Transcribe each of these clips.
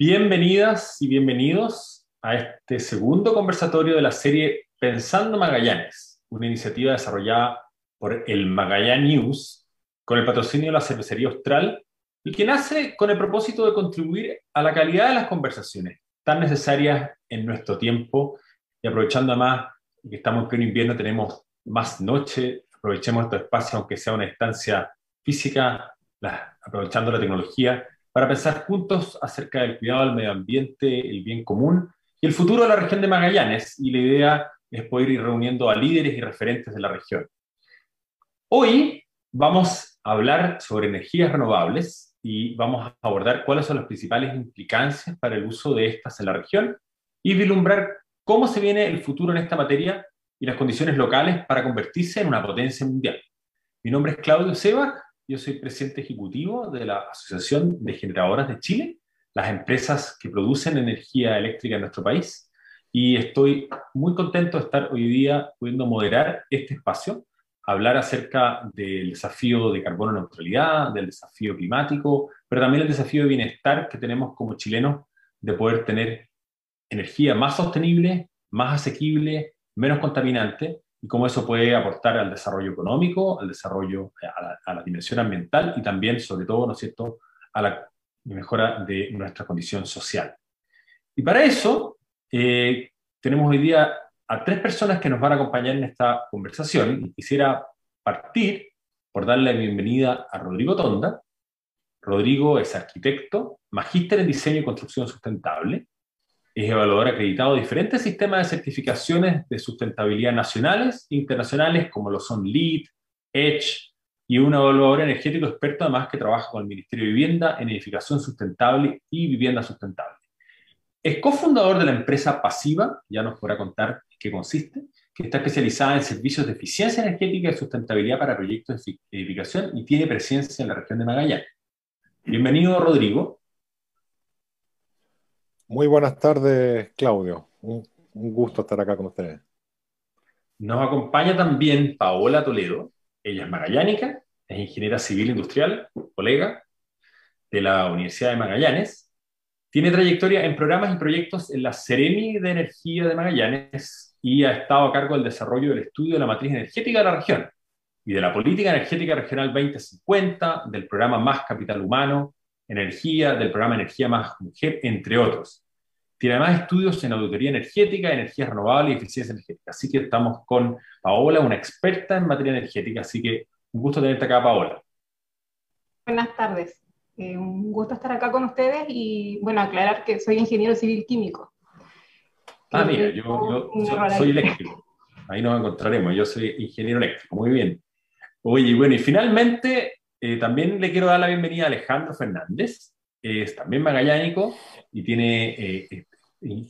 Bienvenidas y bienvenidos a este segundo conversatorio de la serie Pensando Magallanes, una iniciativa desarrollada por el Magallanes News con el patrocinio de la Cervecería Austral y que nace con el propósito de contribuir a la calidad de las conversaciones tan necesarias en nuestro tiempo. Y aprovechando además que estamos en invierno, tenemos más noche, aprovechemos este espacio aunque sea una instancia física, aprovechando la tecnología para pensar juntos acerca del cuidado del medio ambiente, el bien común y el futuro de la región de Magallanes. Y la idea es poder ir reuniendo a líderes y referentes de la región. Hoy vamos a hablar sobre energías renovables y vamos a abordar cuáles son las principales implicancias para el uso de estas en la región y vislumbrar cómo se viene el futuro en esta materia y las condiciones locales para convertirse en una potencia mundial. Mi nombre es Claudio Seba yo soy presidente ejecutivo de la Asociación de Generadoras de Chile, las empresas que producen energía eléctrica en nuestro país, y estoy muy contento de estar hoy día pudiendo moderar este espacio, hablar acerca del desafío de carbono neutralidad, del desafío climático, pero también el desafío de bienestar que tenemos como chilenos de poder tener energía más sostenible, más asequible, menos contaminante y cómo eso puede aportar al desarrollo económico, al desarrollo, eh, a la, dimensión ambiental y también, sobre todo, ¿no es cierto?, a la mejora de nuestra condición social. Y para eso, eh, tenemos hoy día a tres personas que nos van a acompañar en esta conversación y quisiera partir por darle la bienvenida a Rodrigo Tonda. Rodrigo es arquitecto, magíster en diseño y construcción sustentable, es evaluador acreditado de diferentes sistemas de certificaciones de sustentabilidad nacionales e internacionales, como lo son LEED, EDGE, y un evaluador energético experto además que trabaja con el Ministerio de Vivienda en edificación sustentable y vivienda sustentable. Es cofundador de la empresa Pasiva, ya nos podrá contar qué consiste, que está especializada en servicios de eficiencia energética y sustentabilidad para proyectos de edificación y tiene presencia en la región de Magallanes. Bienvenido, Rodrigo. Muy buenas tardes, Claudio. Un, gusto estar acá con ustedes. Nos acompaña también Paola Toledo. Ella es magallánica, es ingeniera civil industrial, colega de la Universidad de Magallanes. Tiene trayectoria en programas y proyectos en la Ceremi de Energía de Magallanes y ha estado a cargo del desarrollo del estudio de la matriz energética de la región y de la política energética regional 2050, del programa Más Capital Humano, energía, del programa Energía más Mujer, entre otros. Tiene además estudios en auditoría energética, energía renovable y eficiencia energética. Así que estamos con Paola, una experta en materia energética. Así que un gusto tenerte acá, Paola. Buenas tardes. Eh, un gusto estar acá con ustedes y, bueno, aclarar que soy ingeniero civil químico. Ah, mira, yo, soy eléctrico. Ahí nos encontraremos. Yo soy ingeniero eléctrico. Muy bien. Oye, bueno, y finalmente eh, también le quiero dar la bienvenida a Alejandro Fernández, es también magallánico y tiene eh,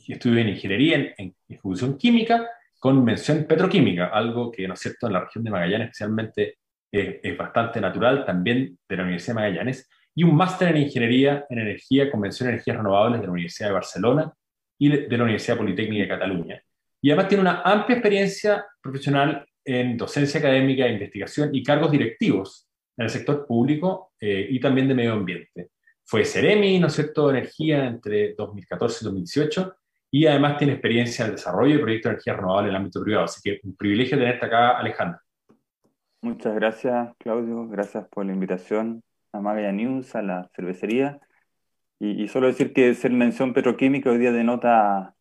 estudio en ingeniería en, ejecución química con mención petroquímica, algo que, ¿no es cierto?, en la región de Magallanes especialmente es bastante natural, también de la Universidad de Magallanes, y un máster en ingeniería en energía con mención en energías renovables de la Universidad de Barcelona y de la Universidad Politécnica de Cataluña. Y además tiene una amplia experiencia profesional en docencia académica, investigación y cargos directivos en el sector público eh, y también de medio ambiente. Fue Ceremi, ¿no es cierto?, energía entre 2014 y 2018 y además tiene experiencia en el desarrollo de proyectos de energía renovable en el ámbito privado. Así que un privilegio tenerte acá, Alejandro. Muchas gracias, Claudio. Gracias por la invitación a Magaya News, a la cervecería. Y, solo decir que ser mención petroquímica hoy día denota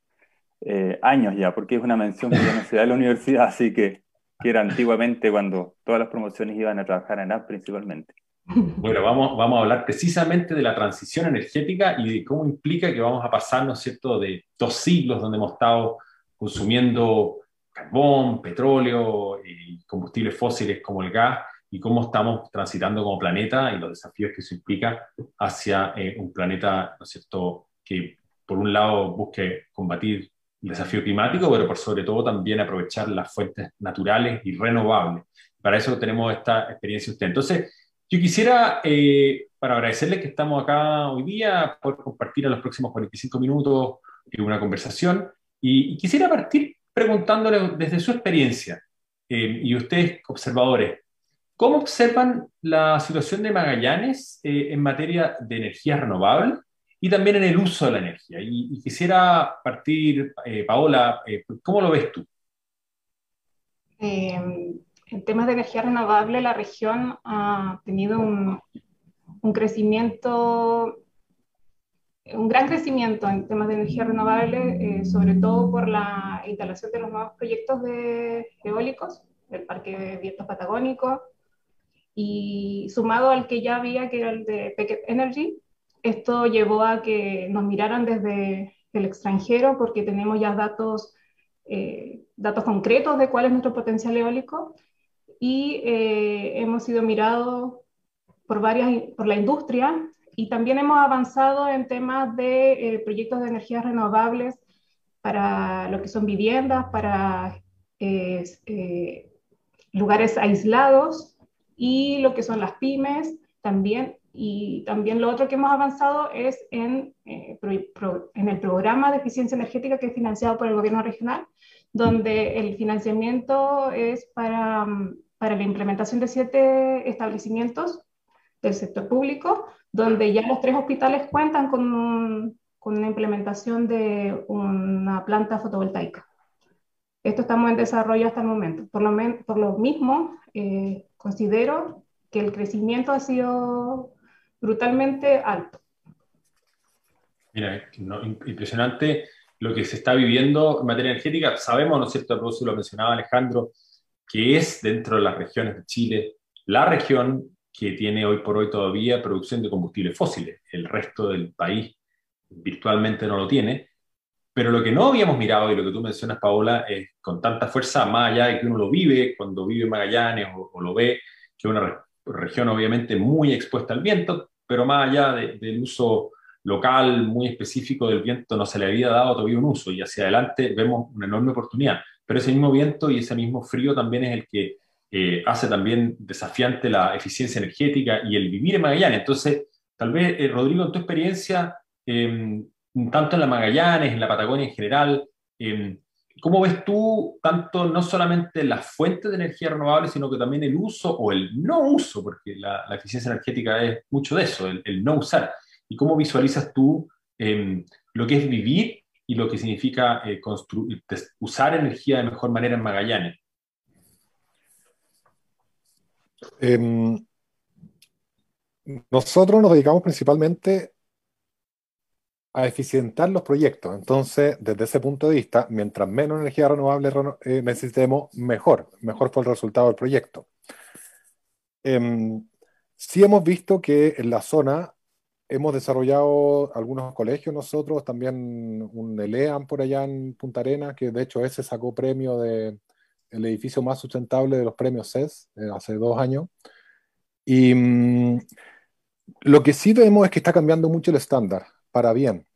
eh, años ya, porque es una mención que ya no se da en la universidad, así que que era antiguamente cuando todas las promociones iban a trabajar en app principalmente. Bueno, vamos, a hablar precisamente de la transición energética y de cómo implica que vamos a pasar, ¿no es cierto?, de dos siglos donde hemos estado consumiendo carbón, petróleo y combustibles fósiles como el gas y cómo estamos transitando como planeta y los desafíos que eso implica hacia eh, un planeta, ¿no es cierto?, que por un lado busque combatir el desafío climático, pero por sobre todo también aprovechar las fuentes naturales y renovables. Para eso tenemos esta experiencia usted. Entonces, yo quisiera, eh, para agradecerles que estamos acá hoy día, por compartir en los próximos 45 minutos una conversación, y, quisiera partir preguntándole desde su experiencia, eh, y ustedes observadores, ¿cómo observan la situación de Magallanes eh, en materia de energía renovable y también en el uso de la energía. Y, quisiera partir, eh, Paola, eh, ¿cómo lo ves tú? en temas de energía renovable, la región ha tenido un, un crecimiento un gran crecimiento en temas de energía renovable, eh, sobre todo por la instalación de los nuevos proyectos de eólicos, del Parque de Vientos Patagónico, y sumado al que ya había, que era el de Pequet Energy, esto llevó a que nos miraran desde el extranjero porque tenemos ya datos, eh, datos concretos de cuál es nuestro potencial eólico y eh, hemos sido mirados por, varias, por la industria y también hemos avanzado en temas de eh, proyectos de energías renovables para lo que son viviendas, para lugares aislados y lo que son las pymes también. Y también lo otro que hemos avanzado es en, eh, en el programa de eficiencia energética que es financiado por el gobierno regional, donde el financiamiento es para, para la implementación de siete establecimientos del sector público, donde ya los tres hospitales cuentan con, con una implementación de una planta fotovoltaica. Esto estamos en desarrollo hasta el momento. Por lo, por lo mismo, eh, considero que el crecimiento ha sido brutalmente alto. Mira, impresionante lo que se está viviendo en materia energética. Sabemos, ¿no es cierto?, lo mencionaba Alejandro, que es dentro de las regiones de Chile la región que tiene hoy por hoy todavía producción de combustibles fósiles. El resto del país virtualmente no lo tiene. Pero lo que no habíamos mirado y lo que tú mencionas, Paola, es con tanta fuerza, más allá de que uno lo vive, cuando vive en Magallanes o, lo ve, que es una región obviamente muy expuesta al viento, pero más allá del uso local muy específico del viento no se le había dado todavía un uso y hacia adelante vemos una enorme oportunidad. Pero ese mismo viento y ese mismo frío también es el que eh, hace también desafiante la eficiencia energética y el vivir en Magallanes. Entonces, tal vez, eh, Rodrigo, en tu experiencia, em, tanto en la Magallanes, en la Patagonia en general, em, ¿cómo ves tú tanto no solamente las fuentes de energía renovable, sino que también el uso o el no uso, porque la, eficiencia energética es mucho de eso, el, no usar? ¿Y cómo visualizas tú em, lo que es vivir y lo que significa eh, usar energía de mejor manera en Magallanes? Em, nosotros nos dedicamos principalmente a eficientar los proyectos. Entonces, desde ese punto de vista, mientras menos energía renovable eh, necesitemos, mejor, mejor fue el resultado del proyecto. Eh, sí hemos visto que en la zona hemos desarrollado algunos colegios nosotros, también un ELEAM por allá en Punta Arenas, que de hecho ese sacó premio de el edificio más sustentable de los premios CES eh, hace dos años. Y mm, lo que sí vemos es que está cambiando mucho el estándar, para bien,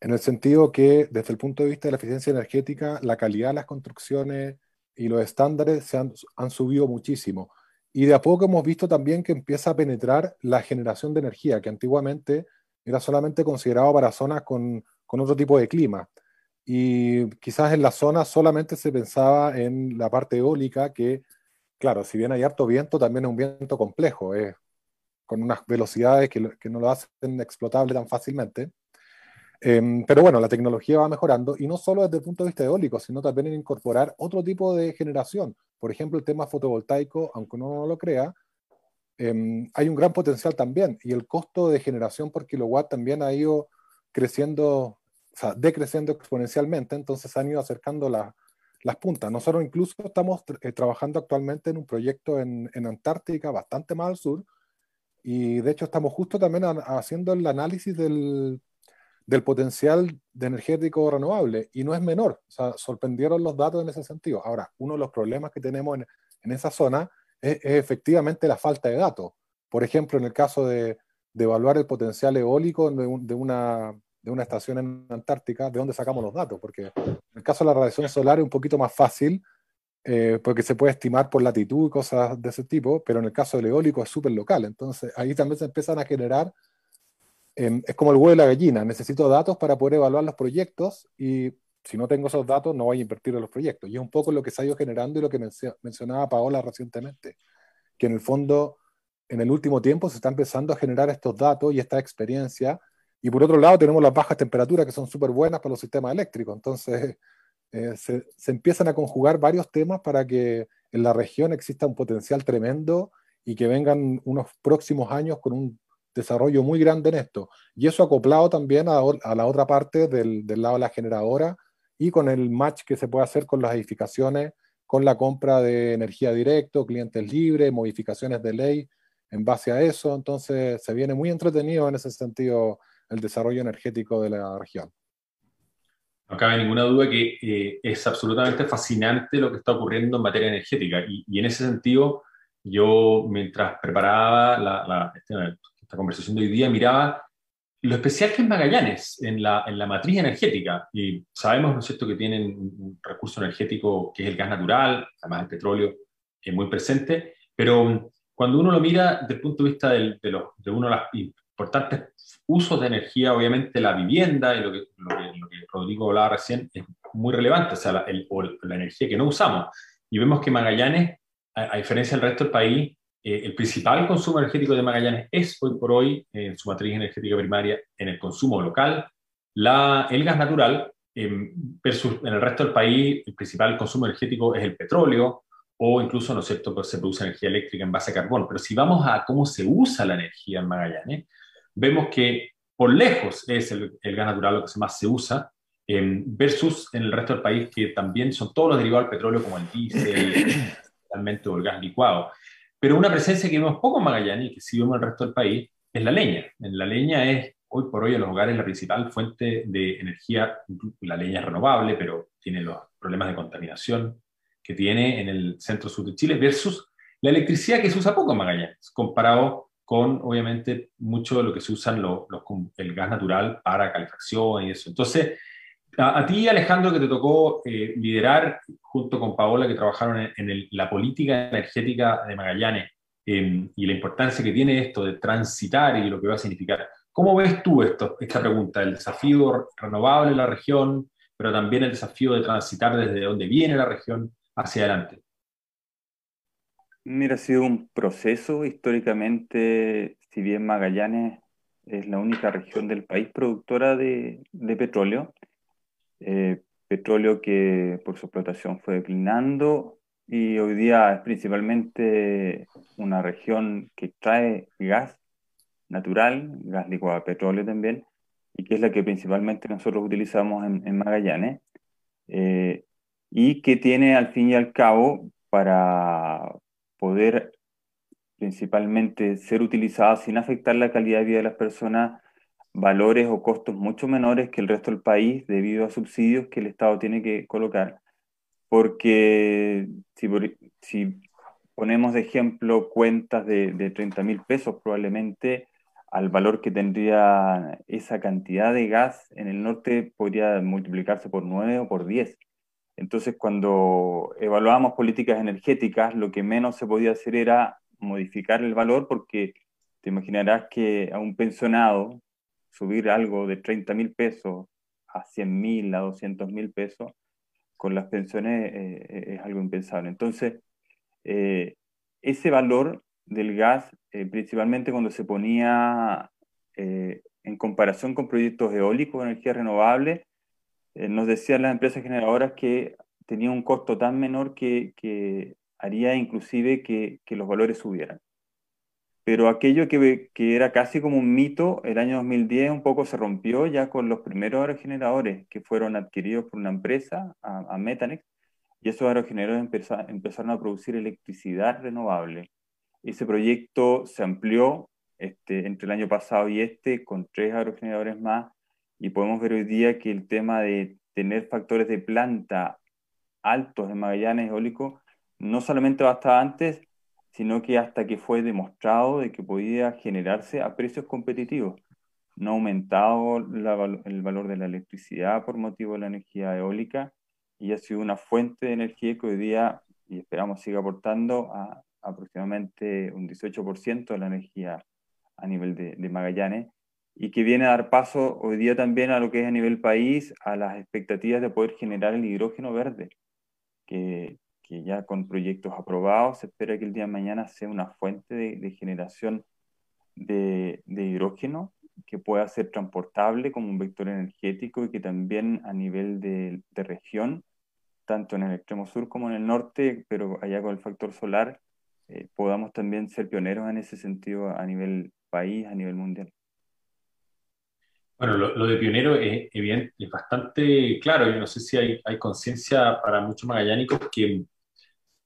en el sentido que desde el punto de vista de la eficiencia energética, la calidad de las construcciones y los estándares se han, han subido muchísimo. Y de a poco hemos visto también que empieza a penetrar la generación de energía, que antiguamente era solamente considerado para zonas con, con otro tipo de clima y quizás en la zona solamente se pensaba en la parte eólica, que, claro, si bien hay harto viento, también es un viento complejo, con unas velocidades que, no lo hacen explotable tan fácilmente. Em, pero bueno, la tecnología va mejorando y no solo desde el punto de vista eólico, sino también en incorporar otro tipo de generación. Por ejemplo, el tema fotovoltaico, aunque uno no lo crea, em, hay un gran potencial también y el costo de generación por kilowatt también ha ido creciendo decreciendo exponencialmente, entonces han ido acercando las puntas. Nosotros incluso estamos eh, trabajando actualmente en un proyecto en, en, Antártica, bastante más al sur, y de hecho estamos justo también haciendo el análisis del, del, potencial de energético renovable, y no es menor, o sea, sorprendieron los datos en ese sentido. Ahora, uno de los problemas que tenemos en, esa zona es, efectivamente la falta de datos. Por ejemplo, en el caso de, evaluar el potencial eólico de una de una estación en Antártica, ¿de dónde sacamos los datos? Porque en el caso de la radiación solar es un poquito más fácil, eh, porque se puede estimar por latitud y cosas de ese tipo, pero en el caso del eólico es súper local. Entonces ahí también se empiezan a generar, es como el huevo de la gallina, necesito datos para poder evaluar los proyectos y si no tengo esos datos no voy a invertir en los proyectos. Y es un poco lo que se ha ido generando y lo que mencionaba Paola recientemente, que en el fondo en el último tiempo se está empezando a generar estos datos y esta experiencia Y por otro lado tenemos las bajas temperaturas que son súper buenas para los sistemas eléctricos. Entonces eh, se, empiezan a conjugar varios temas para que en la región exista un potencial tremendo y que vengan unos próximos años con un desarrollo muy grande en esto. Y eso acoplado también a, a la otra parte del, del, lado de la generadora y con el match que se puede hacer con las edificaciones, con la compra de energía directo, clientes libres, modificaciones de ley en base a eso. Entonces se viene muy entretenido en ese sentido el desarrollo energético de la región. No cabe ninguna duda que eh, es absolutamente fascinante lo que está ocurriendo en materia energética y, y en ese sentido yo mientras preparaba la, la, esta, conversación de hoy día miraba lo especial que es Magallanes en la, en la matriz energética y sabemos, ¿no es cierto?, que tienen un recurso energético que es el gas natural, además el petróleo es muy presente, pero cuando uno lo mira desde el punto de vista del, de, los, de uno de los importantes usos de energía, obviamente la vivienda y lo que, lo que, lo que Rodrigo hablaba recién es muy relevante, o sea, la, el, o la energía que no usamos. Y vemos que Magallanes, a, a diferencia del resto del país, eh, el principal consumo energético de Magallanes es hoy por hoy, en eh, su matriz energética primaria, en el consumo local, la, el gas natural, eh, versus en el resto del país, el principal consumo energético es el petróleo, o incluso, ¿no es cierto?, pues se produce energía eléctrica en base a carbón. Pero si vamos a cómo se usa la energía en Magallanes, vemos que por lejos es el, el gas natural lo que más se usa, eh, versus en el resto del país, que también son todos los derivados del petróleo, como el diésel, realmente, o el gas licuado. Pero una presencia que vemos poco en Magallanes y que sí vemos en el resto del país es la leña. La leña es hoy por hoy en los hogares la principal fuente de energía. La leña es renovable, pero tiene los problemas de contaminación que tiene en el centro sur de Chile versus la electricidad que se usa poco en Magallanes, comparado con, obviamente, mucho de lo que se usa los, los, el gas natural para calefacción y eso. Entonces, a, ti, Alejandro, que te tocó eh, liderar junto con Paola, que trabajaron en, la política energética de Magallanes eh, y la importancia que tiene esto de transitar y lo que va a significar. ¿Cómo ves tú esta pregunta, el desafío renovable en la región, pero también el desafío de transitar desde donde viene la región hacia adelante? Mira, ha sido un proceso históricamente, si bien Magallanes es la única región del país productora de petróleo, eh, petróleo que por su explotación fue declinando y hoy día es principalmente una región que extrae gas natural, gas licuado, petróleo también, y que es la que principalmente nosotros utilizamos en, en Magallanes, eh, y que tiene al fin y al cabo para poder principalmente ser utilizada sin afectar la calidad de vida de las personas, valores o costos mucho menores que el resto del país debido a subsidios que el Estado tiene que colocar. Porque si, ponemos de ejemplo cuentas de, de 30 mil pesos, probablemente al valor que tendría esa cantidad de gas en el norte podría multiplicarse por 9 o por 10. Entonces, cuando evaluábamos políticas energéticas, lo que menos se podía hacer era modificar el valor porque te imaginarás que a un pensionado subir algo de 30 mil pesos a 100 mil, a 200 mil pesos, con las pensiones eh, eh, es algo impensable. Entonces, eh, ese valor del gas, principalmente cuando se ponía en comparación con proyectos eólicos, energía renovable, nos decían las empresas generadoras que tenía un costo tan menor que, haría inclusive que los valores subieran pero aquello que, era casi como un mito, el año 2010 un poco se rompió ya con los primeros aerogeneradores que fueron adquiridos por una empresa, a, a Metanex, y esos aerogeneradores empezaron, a producir electricidad renovable. Ese proyecto se amplió este, entre el año pasado y este con tres aerogeneradores más, y podemos ver hoy día que el tema de tener factores de planta altos en Magallanes eólico no solamente bastaba antes, sino que hasta que fue demostrado de que podía generarse a precios competitivos. No ha aumentado el valor de la electricidad por motivo de la energía eólica y ha sido una fuente de energía que hoy día, y esperamos siga aportando, a aproximadamente un 18% de la energía a nivel de Magallanes y que viene a dar paso hoy día también a lo que es a nivel país, a las expectativas de poder generar el hidrógeno verde, que, que ya con proyectos aprobados se espera que el día de mañana sea una fuente de, generación de, hidrógeno que pueda ser transportable como un vector energético y que también a nivel de, de región, tanto en el extremo sur como en el norte, pero allá con el factor solar, eh, podamos también ser pioneros en ese sentido a nivel país, a nivel mundial. Bueno, lo, de pionero es, es bastante claro. Yo no sé si hay, hay conciencia para muchos magallánicos que,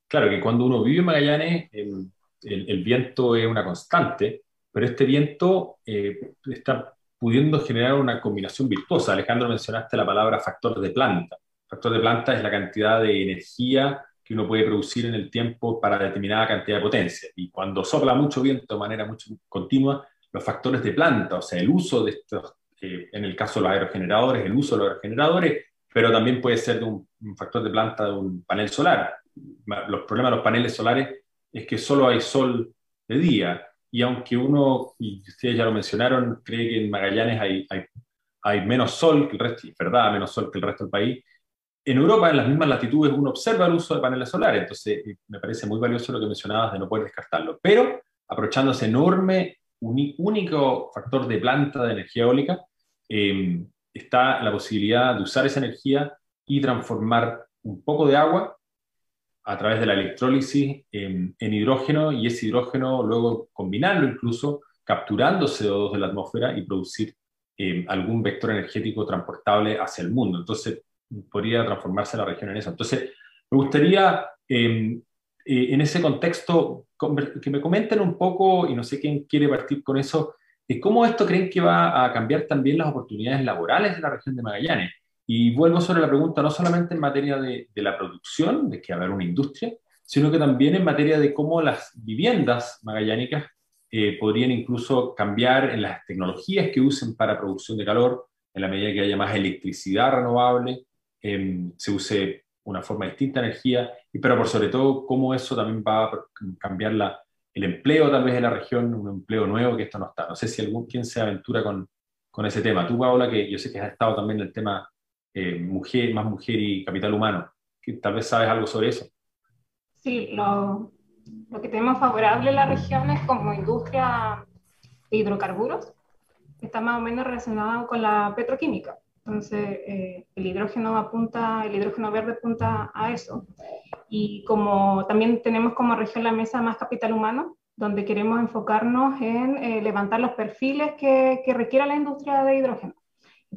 claro, que cuando uno vive en Magallanes, el, viento es una constante, pero este viento eh, está pudiendo generar una combinación virtuosa. Alejandro, mencionaste la palabra factor de planta. Factor de planta es la cantidad de energía que uno puede producir en el tiempo para determinada cantidad de potencia. Y cuando sopla mucho viento de manera mucho continua, los factores de planta, o sea, el uso de estos, eh, en el caso de los aerogeneradores, el uso de los aerogeneradores, pero también puede ser de un, factor de planta de un panel solar. Los problemas de los paneles solares es que solo hay sol de día. Y aunque uno, y ustedes ya lo mencionaron, cree que en Magallanes hay, hay, menos sol que el resto, es verdad, menos sol que el resto del país, en Europa, en las mismas latitudes, uno observa el uso de paneles solares, entonces eh, me parece muy valioso lo que mencionabas de no poder descartarlo. Pero aprovechando ese enorme, único factor de planta de energía eólica, em, está la posibilidad de usar esa energía y transformar un poco de agua a través de la electrólisis en, hidrógeno y ese hidrógeno luego combinarlo incluso capturando CO2 de la atmósfera y producir em, algún vector energético transportable hacia el mundo. Entonces, podría transformarse la región en eso. Entonces, me gustaría em, eh, en ese contexto que me comenten un poco, y no sé quién quiere partir con eso, de cómo esto creen que va a cambiar también las oportunidades laborales de la región de Magallanes. Y vuelvo sobre la pregunta, no solamente en materia de, de la producción, de que haber una industria, sino que también en materia de cómo las viviendas magallánicas eh, podrían incluso cambiar en las tecnologías que usen para producción de calor, en la medida que haya más electricidad renovable, Em, se use una forma distinta de energía, pero por sobre todo cómo eso también va a cambiar la, el empleo tal vez de la región, un empleo nuevo que esto no está. No sé si algún quien se aventura con, con ese tema. Tú, Paola, que yo sé que has estado también en el tema eh, mujer, más mujer y capital humano, que tal vez sabes algo sobre eso. Sí, lo, lo que tenemos favorable en la región es como industria de hidrocarburos, está más o menos relacionado con la petroquímica. Entonces, eh, el hidrógeno apunta, el hidrógeno verde apunta a eso. Y como también tenemos como región la mesa más capital humano, donde queremos enfocarnos en eh, levantar los perfiles que, que requiera la industria de hidrógeno.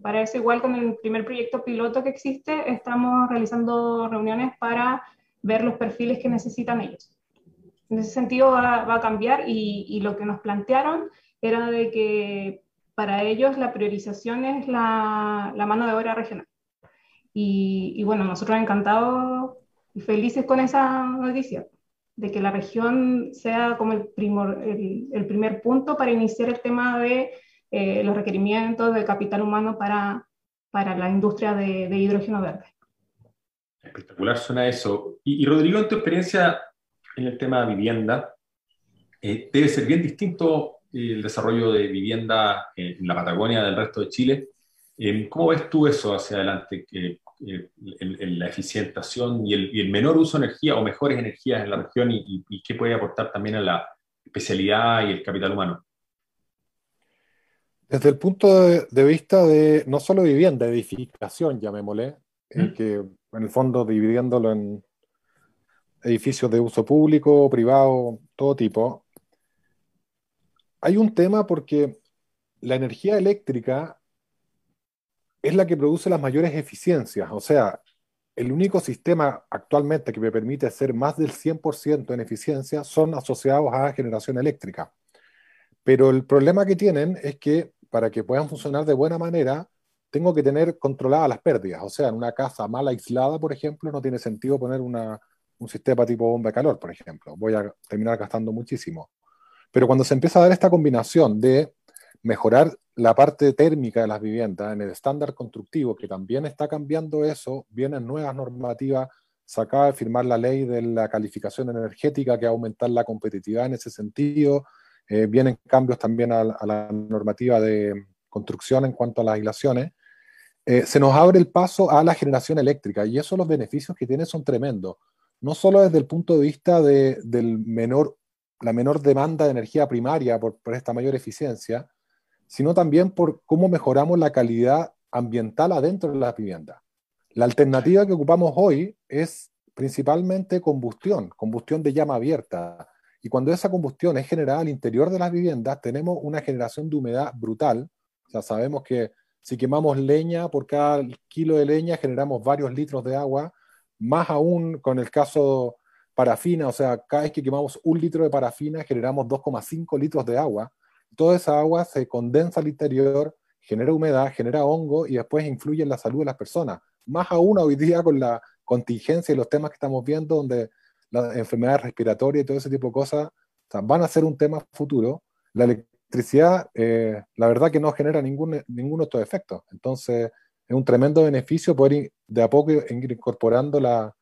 Para eso, igual con el primer proyecto piloto que existe, estamos realizando reuniones para ver los perfiles que necesitan ellos. En ese sentido va, va a cambiar y, y, lo que nos plantearon era de que para ellos la priorización es la, la mano de obra regional. Y, y, bueno, nosotros encantados y felices con esa noticia, de que la región sea como el, primor, el primer punto para iniciar el tema de eh, los requerimientos de capital humano para, para la industria de, de hidrógeno verde. Espectacular suena eso. Y, y, Rodrigo, en tu experiencia en el tema de vivienda, eh, debe ser bien distinto el desarrollo de vivienda en la Patagonia del resto de Chile. Em, ¿Cómo ves tú eso hacia adelante, que, la eficientación y el, menor uso de energía o mejores energías en la región y, qué puede aportar también a la especialidad y el capital humano? Desde el punto de, vista de no solo vivienda, edificación, llamémosle, ¿Mm? que en el fondo dividiéndolo en edificios de uso público, privado, todo tipo, hay un tema porque la energía eléctrica es la que produce las mayores eficiencias. O sea, el único sistema actualmente que me permite hacer más del 100% en eficiencia son asociados a generación eléctrica. Pero el problema que tienen es que para que puedan funcionar de buena manera, tengo que tener controladas las pérdidas. O sea, en una casa mal aislada, por ejemplo, no tiene sentido poner un sistema tipo bomba de calor, por ejemplo. Voy a terminar gastando muchísimo. Pero cuando se empieza a dar esta combinación de mejorar la parte térmica de las viviendas en el estándar constructivo, que también está cambiando eso, vienen nuevas normativas, se acaba de firmar la ley de la calificación energética que va a aumentar la competitividad en ese sentido, eh, vienen cambios también a, la normativa de construcción en cuanto a las aislaciones, eh, se nos abre el paso a la generación eléctrica y esos los beneficios que tiene son tremendos, no solo desde el punto de vista de, del menor la menor demanda de energía primaria por, esta mayor eficiencia, sino también por cómo mejoramos la calidad ambiental adentro de las viviendas. La alternativa que ocupamos hoy es principalmente combustión, combustión de llama abierta. Y cuando esa combustión es generada al interior de las viviendas, tenemos una generación de humedad brutal. O sea, sabemos que si quemamos leña, por cada kilo de leña generamos varios litros de agua, más aún con el caso parafina, o sea, cada vez que quemamos un litro de parafina generamos 2,5 litros de agua. Toda esa agua se condensa al interior, genera humedad, genera hongo y después influye en la salud de las personas. Más aún hoy día con la contingencia y los temas que estamos viendo, donde las enfermedades respiratorias y todo ese tipo de cosas van a ser un tema futuro. La electricidad, eh, la verdad que no genera ningún, ninguno de estos efectos. Entonces, es un tremendo beneficio poder de a poco ir incorporando la,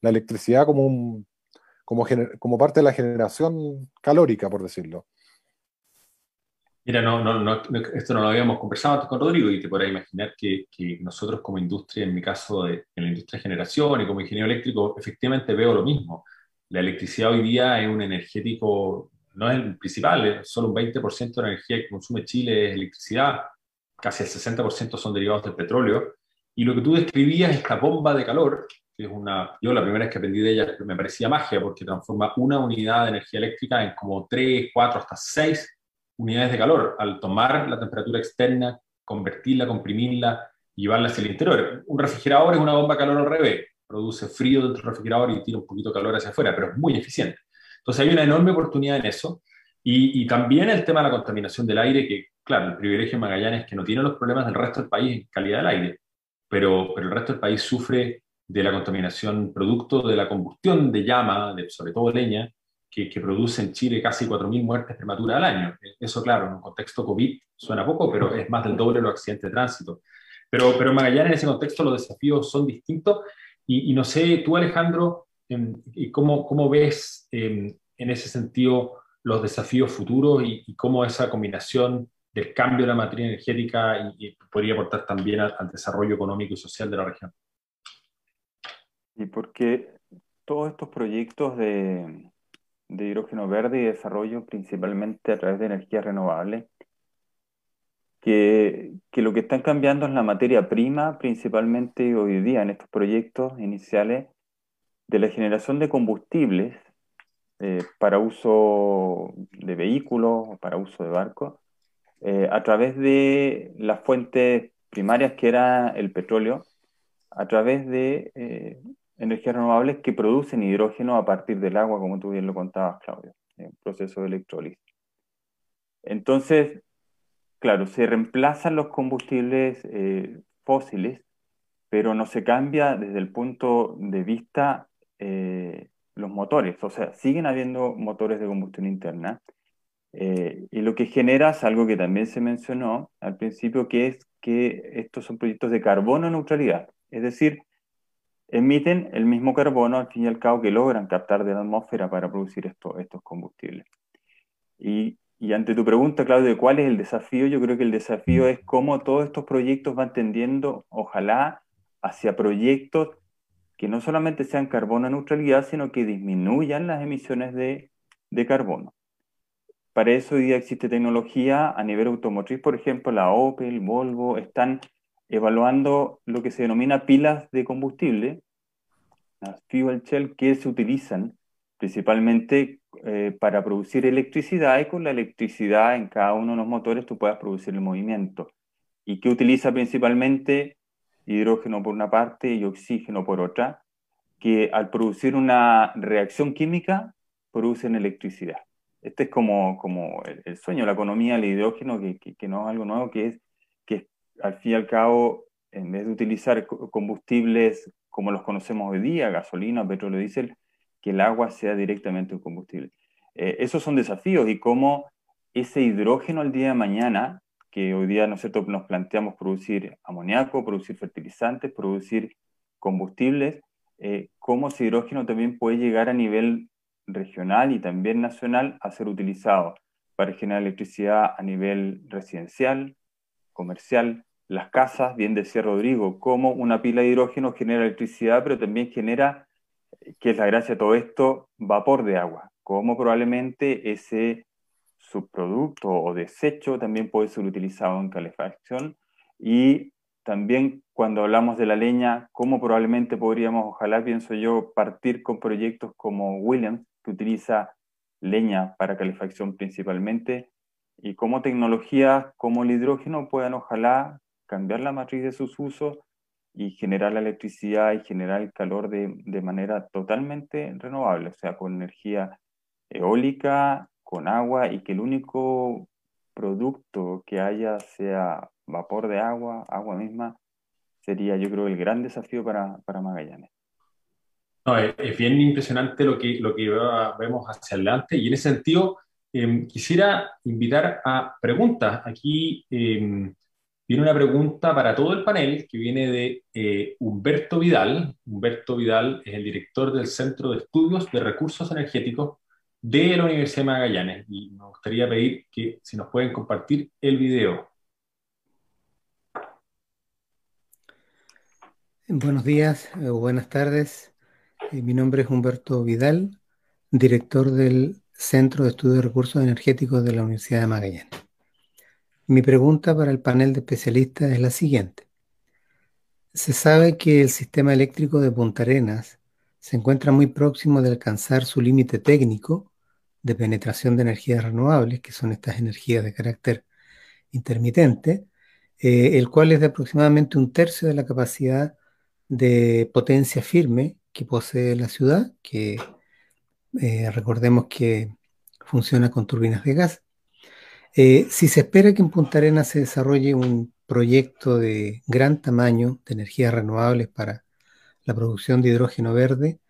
la electricidad como, un, como, como parte de la generación calórica, por decirlo. Mira, no, no, no, esto no lo habíamos conversado antes con Rodrigo y te podrás imaginar que, que, nosotros como industria, en mi caso de, en la industria de generación y como ingeniero eléctrico, efectivamente veo lo mismo. La electricidad hoy día es un energético, no es el principal, solo un 20% de la energía que consume Chile es electricidad, casi el 60% son derivados del petróleo. Y lo que tú describías, esta bomba de calor, que es una, yo la primera vez que aprendí de ella me parecía magia porque transforma una unidad de energía eléctrica en como 3, 4, hasta 6 unidades de calor al tomar la temperatura externa, convertirla, comprimirla y llevarla hacia el interior. Un refrigerador es una bomba de calor al revés, produce frío dentro del refrigerador y tira un poquito de calor hacia afuera, pero es muy eficiente. Entonces hay una enorme oportunidad en eso. Y, también el tema de la contaminación del aire, que claro, el privilegio de Magallanes es que no tiene los problemas del resto del país en calidad del aire, pero, pero el resto del país sufre de la contaminación producto de la combustión de llama, de, sobre todo leña, que, produce en Chile casi 4.000 muertes prematuras al año. Eso, claro, en un contexto COVID suena poco, pero es más del doble los accidentes de tránsito. Pero, pero Magallanes, en ese contexto, los desafíos son distintos. Y, no sé, tú, Alejandro, ¿cómo, cómo ves em, en ese sentido los desafíos futuros y, cómo esa combinación del cambio de la matriz energética y, podría aportar también al, al desarrollo económico y social de la región? Y porque todos estos proyectos de, de hidrógeno verde y desarrollo principalmente a través de energías renovables, que, que, lo que están cambiando es la materia prima, principalmente hoy día en estos proyectos iniciales, de la generación de combustibles eh, para uso de vehículos para uso de barcos, eh, a través de las fuentes primarias que era el petróleo, a través de eh, energías renovables que producen hidrógeno a partir del agua, como tú bien lo contabas, Claudio, en proceso de electrólisis. Entonces, claro, se reemplazan los combustibles eh, fósiles, pero no se cambia desde el punto de vista eh, los motores, o sea, siguen habiendo motores de combustión interna, eh, y lo que genera es algo que también se mencionó al principio, que es que estos son proyectos de carbono neutralidad, es decir, emiten el mismo carbono al fin y al cabo que logran captar de la atmósfera para producir estos combustibles. Y, y, ante tu pregunta, Claudio, de cuál es el desafío, yo creo que el desafío es cómo todos estos proyectos van tendiendo, ojalá, hacia proyectos que no solamente sean carbono neutralidad, sino que disminuyan las emisiones de, de carbono. Para eso hoy día existe tecnología a nivel automotriz, por ejemplo, la Opel, Volvo, están evaluando lo que se denomina pilas de combustible, las fuel cell, que se utilizan principalmente eh, para producir electricidad y con la electricidad en cada uno de los motores tú puedas producir el movimiento. Y que utiliza principalmente hidrógeno por una parte y oxígeno por otra, que al producir una reacción química producen electricidad. Este es como, como el, sueño de la economía, el hidrógeno, que, que, que no es algo nuevo, que es al fin y al cabo, en vez de utilizar combustibles como los conocemos hoy día, gasolina, petróleo, diésel, que el agua sea directamente un combustible. Eh, esos son desafíos y cómo ese hidrógeno al día de mañana, que hoy día ¿no nos planteamos producir amoníaco, producir fertilizantes, producir combustibles, eh, cómo ese hidrógeno también puede llegar a nivel regional y también nacional a ser utilizado para generar electricidad a nivel residencial, comercial, las casas, bien decía Rodrigo, como una pila de hidrógeno genera electricidad, pero también genera, que es la gracia de todo esto, vapor de agua, como probablemente ese subproducto o desecho también puede ser utilizado en calefacción. Y también cuando hablamos de la leña, cómo probablemente podríamos, ojalá pienso yo, partir con proyectos como Williams, que utiliza leña para calefacción principalmente, y cómo tecnologías como el hidrógeno puedan, ojalá, cambiar la matriz de sus usos y generar la electricidad y generar el calor de, de manera totalmente renovable, o sea, con energía eólica, con agua, y que el único producto que haya sea vapor de agua, agua misma, sería yo creo el gran desafío para, para Magallanes. No, es, bien impresionante lo que, lo que vemos hacia adelante y en ese sentido em, quisiera invitar a preguntas. Aquí eh, viene una pregunta para todo el panel que viene de eh, Humberto Vidal. Humberto Vidal es el director del Centro de Estudios de Recursos Energéticos de la Universidad de Magallanes y me gustaría pedir que si nos pueden compartir el video. Buenos días o buenas tardes. Eh, mi nombre es Humberto Vidal, director del Centro de Estudios de Recursos Energéticos de la Universidad de Magallanes. Mi pregunta para el panel de especialistas es la siguiente. Se sabe que el sistema eléctrico de Punta Arenas se encuentra muy próximo de alcanzar su límite técnico de penetración de energías renovables, que son estas energías de carácter intermitente, eh, el cual es de aproximadamente un tercio de la capacidad de potencia firme que posee la ciudad, que eh, recordemos que funciona con turbinas de gas. Eh, si se espera que en Punta Arenas se desarrolle un proyecto de gran tamaño de energías renovables para la producción de hidrógeno verde,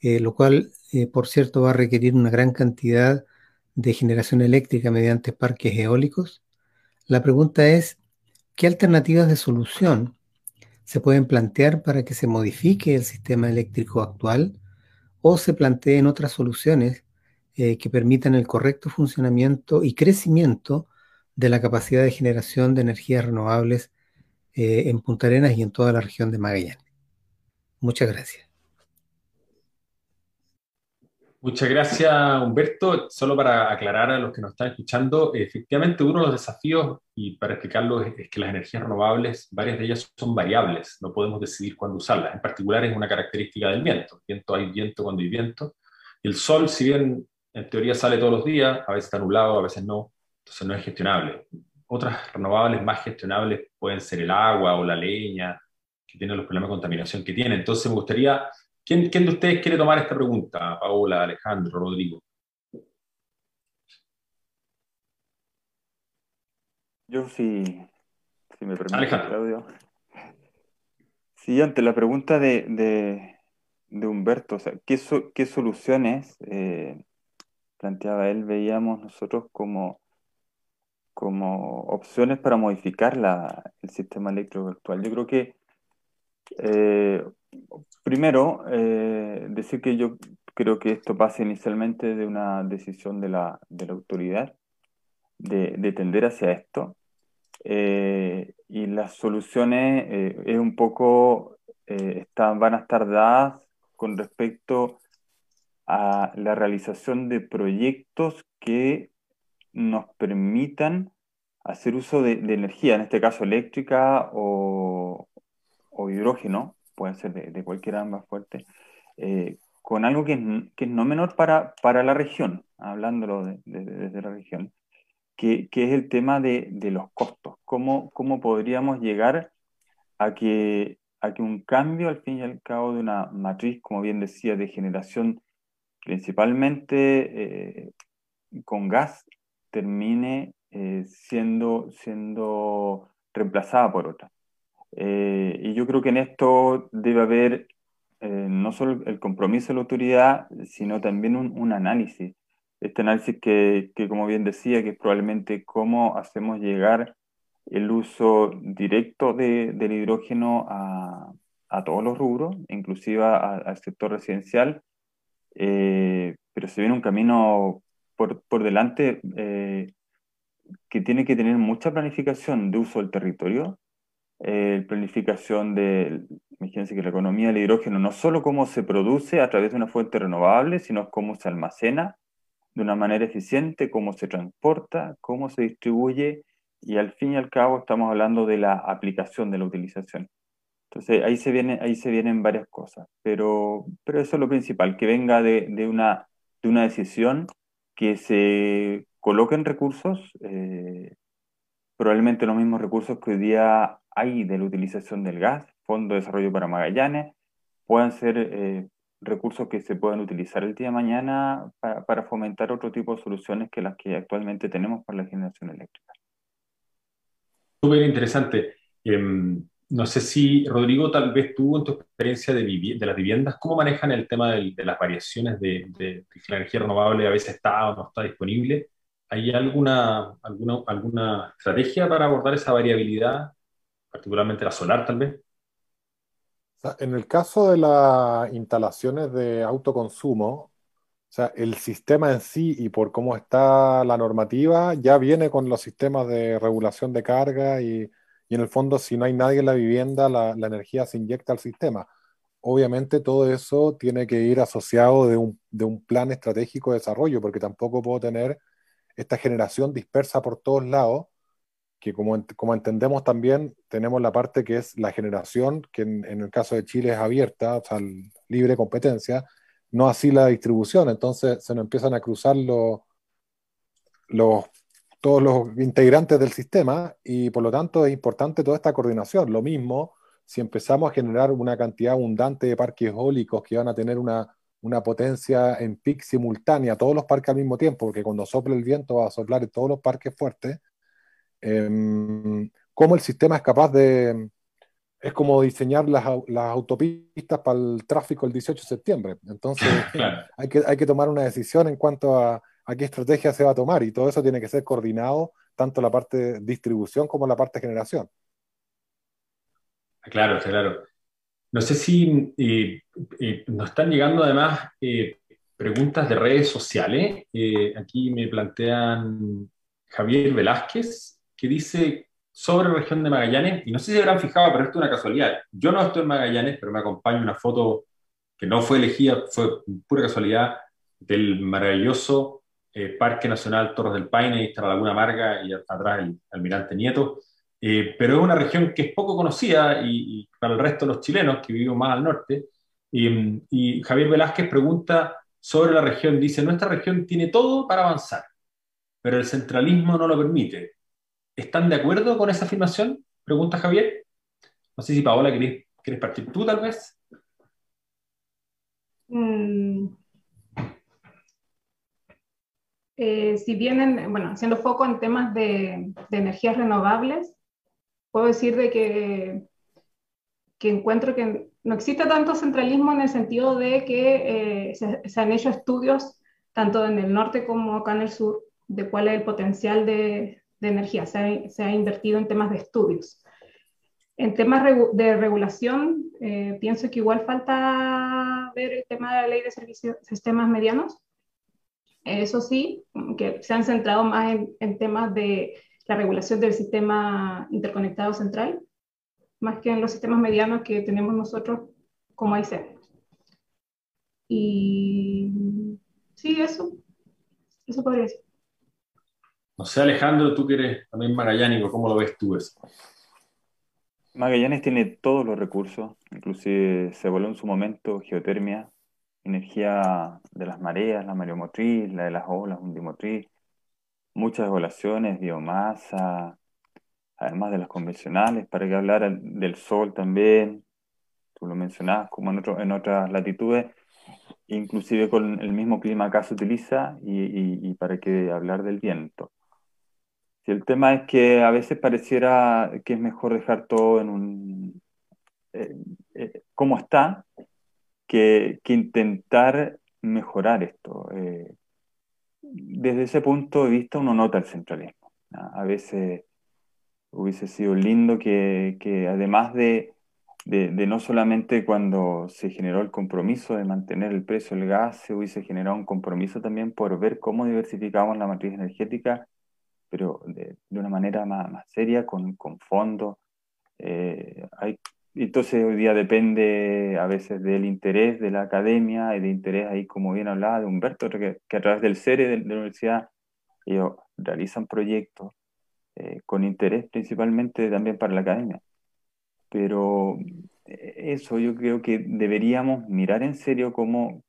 eh, lo cual, por cierto, va a requerir una gran cantidad de generación eléctrica mediante parques eólicos, la pregunta es, ¿qué alternativas de solución se pueden plantear para que se modifique el sistema eléctrico actual o se planteen otras soluciones eh, que permitan el correcto funcionamiento y crecimiento de la capacidad de generación de energías renovables eh, en Punta Arenas y en toda la región de Magallanes. Muchas gracias. Muchas gracias, Humberto. Solo para aclarar a los que nos están escuchando, efectivamente uno de los desafíos, y para explicarlo, es, que las energías renovables, varias de ellas son variables, no podemos decidir cuándo usarlas. En particular es una característica del viento. Viento hay viento cuando hay viento. El sol, si bien en teoría sale todos los días, a veces está nublado, a veces no, entonces no es gestionable. Otras renovables más gestionables pueden ser el agua o la leña, que tienen los problemas de contaminación que tienen. Entonces me gustaría ¿Quién, de ustedes quiere tomar esta pregunta? Paola, Alejandro, Rodrigo. Yo sí, si me permite, Claudio. Sí, ante la pregunta de, Humberto, o sea, ¿qué, qué soluciones eh, planteaba él, veíamos nosotros como, como opciones para modificar el sistema eléctrico actual? Yo creo que eh, primero, eh, decir que yo creo que esto pasa inicialmente de una decisión de la, de la autoridad de, tender hacia esto. Eh, y las soluciones es un poco, están, van a estar dadas con respecto a la realización de proyectos que nos permitan hacer uso de, de energía, en este caso eléctrica o, o hidrógeno, pueden ser de, de cualquiera ambas fuertes, eh, con algo que es, que es, no menor para, para la región, hablándolo desde la región, que, que, es el tema de, de los costos. ¿Cómo, ¿Cómo, podríamos llegar a que, a que un cambio, al fin y al cabo, de una matriz, como bien decía, de generación principalmente eh, con gas, termine eh, siendo, siendo reemplazada por otra? Eh, y yo creo que en esto debe haber eh, no solo el compromiso de la autoridad, sino también un, análisis. Este análisis que, que, como bien decía, que es probablemente cómo hacemos llegar el uso directo de, del hidrógeno a, a, todos los rubros, inclusive al sector residencial, eh, pero se viene un camino por, por delante que tiene que tener mucha planificación de uso del territorio, eh, planificación de, imagínense que la economía del hidrógeno no solo cómo se produce a través de una fuente renovable, sino cómo se almacena de una manera eficiente cómo se transporta, cómo se distribuye y al fin y al cabo estamos hablando de la aplicación, de la utilización. Entonces ahí se, viene, ahí se vienen varias cosas, pero, pero eso es lo principal, que venga de, de una, de una decisión que se coloquen recursos, eh, probablemente los mismos recursos que hoy día hay de la utilización del gas, Fondo de Desarrollo para Magallanes, puedan ser eh, recursos que se puedan utilizar el día de mañana para, para, fomentar otro tipo de soluciones que las que actualmente tenemos para la generación eléctrica. Súper interesante. Eh, no sé si, Rodrigo, tal vez tú en tu experiencia de, de las viviendas, ¿cómo manejan el tema de, de las variaciones de, de, la energía renovable a veces está o no está disponible? ¿Hay alguna, alguna, alguna estrategia para abordar esa variabilidad, particularmente la solar tal vez? En el caso de las instalaciones de autoconsumo, o sea, el sistema en sí y por cómo está la normativa ya viene con los sistemas de regulación de carga y, y en el fondo si no hay nadie en la vivienda, la, energía se inyecta al sistema. Obviamente todo eso tiene que ir asociado de un, de un plan estratégico de desarrollo, porque tampoco puedo tener esta generación dispersa por todos lados, que como, como entendemos también tenemos la parte que es la generación, que en, el caso de Chile es abierta, o sea, libre competencia, no así la distribución, entonces se nos empiezan a cruzar los, los, todos los integrantes del sistema y por lo tanto es importante toda esta coordinación. Lo mismo si empezamos a generar una cantidad abundante de parques eólicos que van a tener una una potencia en pic simultánea, todos los parques al mismo tiempo, porque cuando sople el viento va a soplar en todos los parques fuertes, eh, cómo el sistema es capaz de... Es como diseñar las, las autopistas para el tráfico el 18 de septiembre. Entonces claro. hay, que, hay que tomar una decisión en cuanto a, a qué estrategia se va a tomar y todo eso tiene que ser coordinado, tanto la parte de distribución como la parte de generación. Claro, claro. No sé si eh, eh, nos están llegando además eh, preguntas de redes sociales. Aquí me plantean Javier Velázquez, que dice sobre región de Magallanes, y no sé si habrán fijado, pero esto es una casualidad. Yo no estoy en Magallanes, pero me acompaña una foto que no fue elegida, fue pura casualidad, del maravilloso Parque Nacional Torres del Paine, ahí está la Laguna Amarga y atrás el almirante Nieto. Eh, pero es una región que es poco conocida y, para el resto de los chilenos que vivimos más al norte. Y, y, Javier Velázquez pregunta sobre la región, dice, nuestra región tiene todo para avanzar, pero el centralismo no lo permite. ¿Están de acuerdo con esa afirmación? Pregunta Javier. No sé si Paola querés partir tú tal vez. Mm. Eh, si vienen, bueno, haciendo foco en temas de, de energías renovables, puedo decir de que, que encuentro que no existe tanto centralismo en el sentido de que eh, se, se, han hecho estudios tanto en el norte como acá en el sur de cuál es el potencial de, de energía. Se ha, se ha, invertido en temas de estudios. En temas de regulación, eh, pienso que igual falta ver el tema de la ley de servicios, sistemas medianos. Eso sí, que se han centrado más en, en temas de la regulación del sistema interconectado central, más que en los sistemas medianos que tenemos nosotros como AIC. Y sí, eso, eso podría ser. No sé, Alejandro, tú que eres también magallánico, ¿cómo lo ves tú eso? Magallanes tiene todos los recursos, inclusive se voló en su momento geotermia, energía de las mareas, la mareomotriz, la de las olas, undimotriz, muchas evaluaciones, biomasa, además de las convencionales, para que hablar del sol también, tú lo mencionabas, como en, otro, en otras latitudes, inclusive con el mismo clima acá se utiliza y, para qué hablar del viento. Si el tema es que a veces pareciera que es mejor dejar todo en un... Eh, eh, como está, que, que, intentar mejorar esto. Eh, desde ese punto de vista uno nota el centralismo. A veces hubiese sido lindo que, que además de, de, de, no solamente cuando se generó el compromiso de mantener el precio del gas, se hubiese generado un compromiso también por ver cómo diversificamos la matriz energética, pero de, de una manera más, más, seria, con, con fondos. Eh, hay entonces hoy día depende a veces del interés de la academia y de interés ahí, como bien hablaba de Humberto, que, a través del CERE de, la universidad ellos realizan proyectos eh, con interés principalmente también para la academia. Pero eh, eso yo creo que deberíamos mirar en serio cómo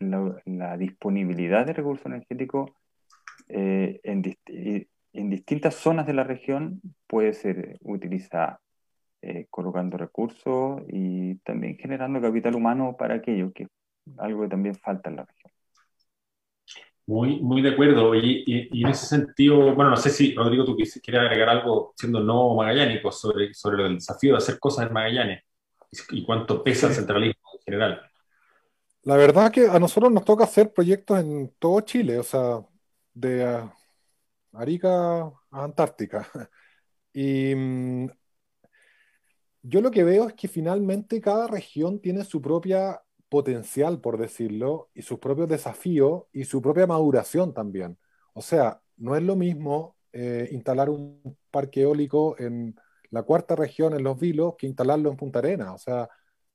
la, disponibilidad de recursos energéticos eh, en, en distintas zonas de la región puede ser utilizada eh, colocando recursos y también generando capital humano para aquello, que es algo que también falta en la región. Muy, muy de acuerdo. Y, y, en ese sentido, bueno, no sé si, Rodrigo, tú quieres agregar algo siendo no magallánico sobre, sobre el desafío de hacer cosas en Magallanes y, cuánto pesa el centralismo en general. La verdad que a nosotros nos toca hacer proyectos en todo Chile, o sea, de Arica a Antártica. Y mm, yo lo que veo es que finalmente cada región tiene su propia potencial, por decirlo, y sus propios desafíos y su propia maduración también. O sea, no es lo mismo eh, instalar un parque eólico en la cuarta región, en Los Vilos, que instalarlo en Punta Arena. O sea,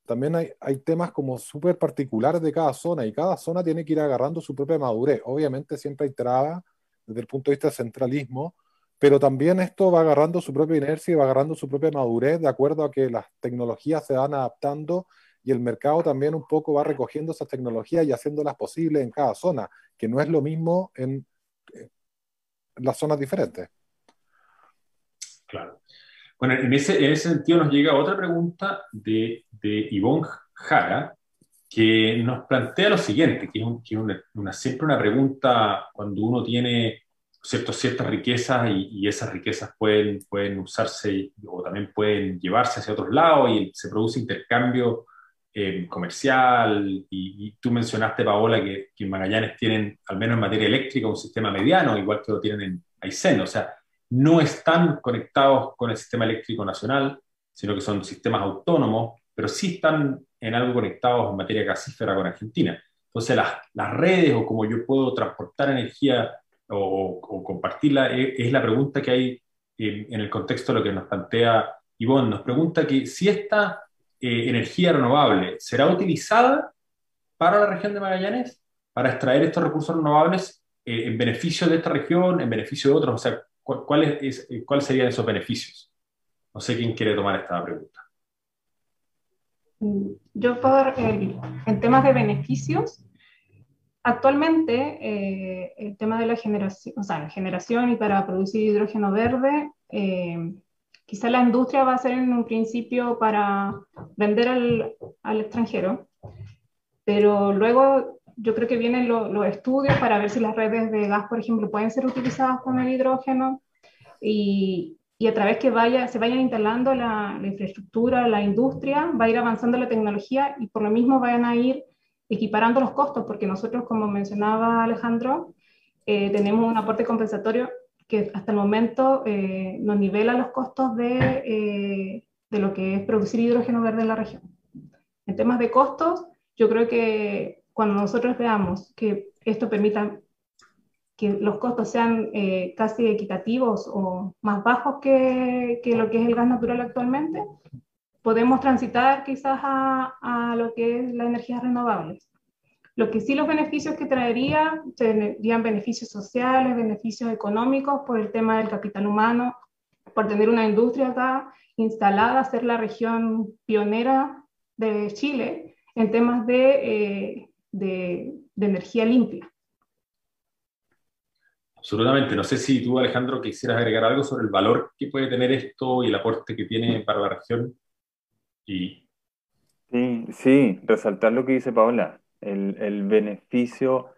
también hay, hay temas como súper particulares de cada zona y cada zona tiene que ir agarrando su propia madurez. Obviamente siempre hay trabas desde el punto de vista del centralismo, pero también esto va agarrando su propia inercia y va agarrando su propia madurez de acuerdo a que las tecnologías se van adaptando y el mercado también un poco va recogiendo esas tecnologías y haciéndolas posibles en cada zona, que no es lo mismo en, las zonas diferentes. Claro. Bueno, en ese, en ese sentido nos llega otra pregunta de, de Ivonne Jara, que nos plantea lo siguiente, que es, una, siempre una pregunta cuando uno tiene ciertas riquezas y, esas riquezas pueden, pueden usarse o también pueden llevarse hacia otros lados y se produce intercambio eh, comercial. Y, tú mencionaste, Paola, que, que, en Magallanes tienen, al menos en materia eléctrica, un sistema mediano, igual que lo tienen en Aysén. O sea, no están conectados con el sistema eléctrico nacional, sino que son sistemas autónomos, pero sí están en algo conectados en materia gasífera con Argentina. Entonces, las, las redes o como yo puedo transportar energía o, compartirla, e, es, la pregunta que hay en, el contexto de lo que nos plantea Ivonne. Nos pregunta que si esta eh, energía renovable será utilizada para la región de Magallanes, para extraer estos recursos renovables eh, en beneficio de esta región, en beneficio de otros. O sea, ¿cuáles cuál serían esos beneficios? No sé quién quiere tomar esta pregunta. Yo puedo, en temas de beneficios, Actualmente, eh, el tema de la generación, o sea, generación y para producir hidrógeno verde, eh, quizá la industria va a ser en un principio para vender al, al extranjero, pero luego yo creo que vienen los estudios para ver si las redes de gas, por ejemplo, pueden ser utilizadas con el hidrógeno y, y a través que vaya, se vayan instalando la, la, infraestructura, la industria, va a ir avanzando la tecnología y por lo mismo vayan a ir equiparando los costos, porque nosotros, como mencionaba Alejandro, eh, tenemos un aporte compensatorio que hasta el momento eh, nos nivela los costos de, eh, de lo que es producir hidrógeno verde en la región. En temas de costos, yo creo que cuando nosotros veamos que esto permita que los costos sean casi equitativos o más bajos que, que, lo que es el gas natural actualmente, podemos transitar quizás a, a lo que es las energías renovables. Lo que sí los beneficios que traería, serían beneficios sociales, beneficios económicos por el tema del capital humano, por tener una industria acá instalada, ser la región pionera de Chile en temas de, eh, de, de energía limpia. Absolutamente. No sé si tú, Alejandro, quisieras agregar algo sobre el valor que puede tener esto y el aporte que tiene para la región. Sí, sí, resaltar lo que dice Paola, el, beneficio,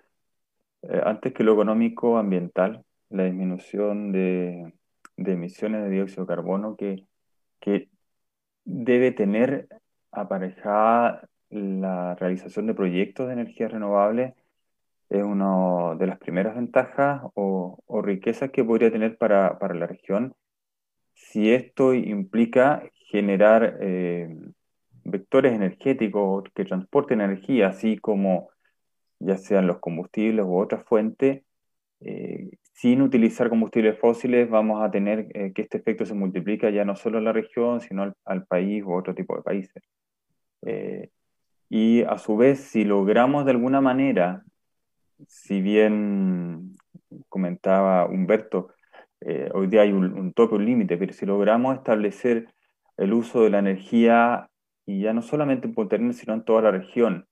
eh, antes que lo económico ambiental, la disminución de, emisiones de dióxido de carbono que, que debe tener aparejada la realización de proyectos de energía renovable es una de las primeras ventajas o, riquezas que podría tener para, para, la región. Si esto implica generar eh, vectores energéticos que transporten energía, así como ya sean los combustibles u otras fuentes, eh, sin utilizar combustibles fósiles vamos a tener eh, que este efecto se multiplica ya no solo en la región, sino al, país u otro tipo de países. Y a su vez, si logramos de alguna manera, si bien comentaba Humberto, hoy día hay un, tope, un límite, pero si logramos establecer el uso de la energía, y ya no solamente en Punta sino en toda la región,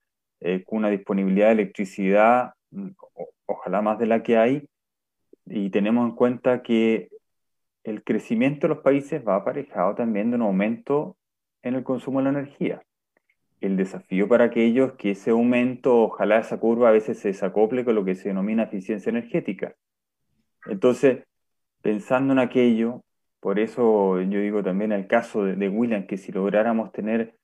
con una disponibilidad de electricidad, mm, ojalá más de la que hay, y tenemos en cuenta que el crecimiento de los países va aparejado también de un aumento en el consumo de la energía. El desafío para aquellos que ese aumento, ojalá esa curva a veces se desacople con lo que se denomina eficiencia energética. Entonces, pensando en aquello, por eso yo digo también el caso de, William, que si lográramos tener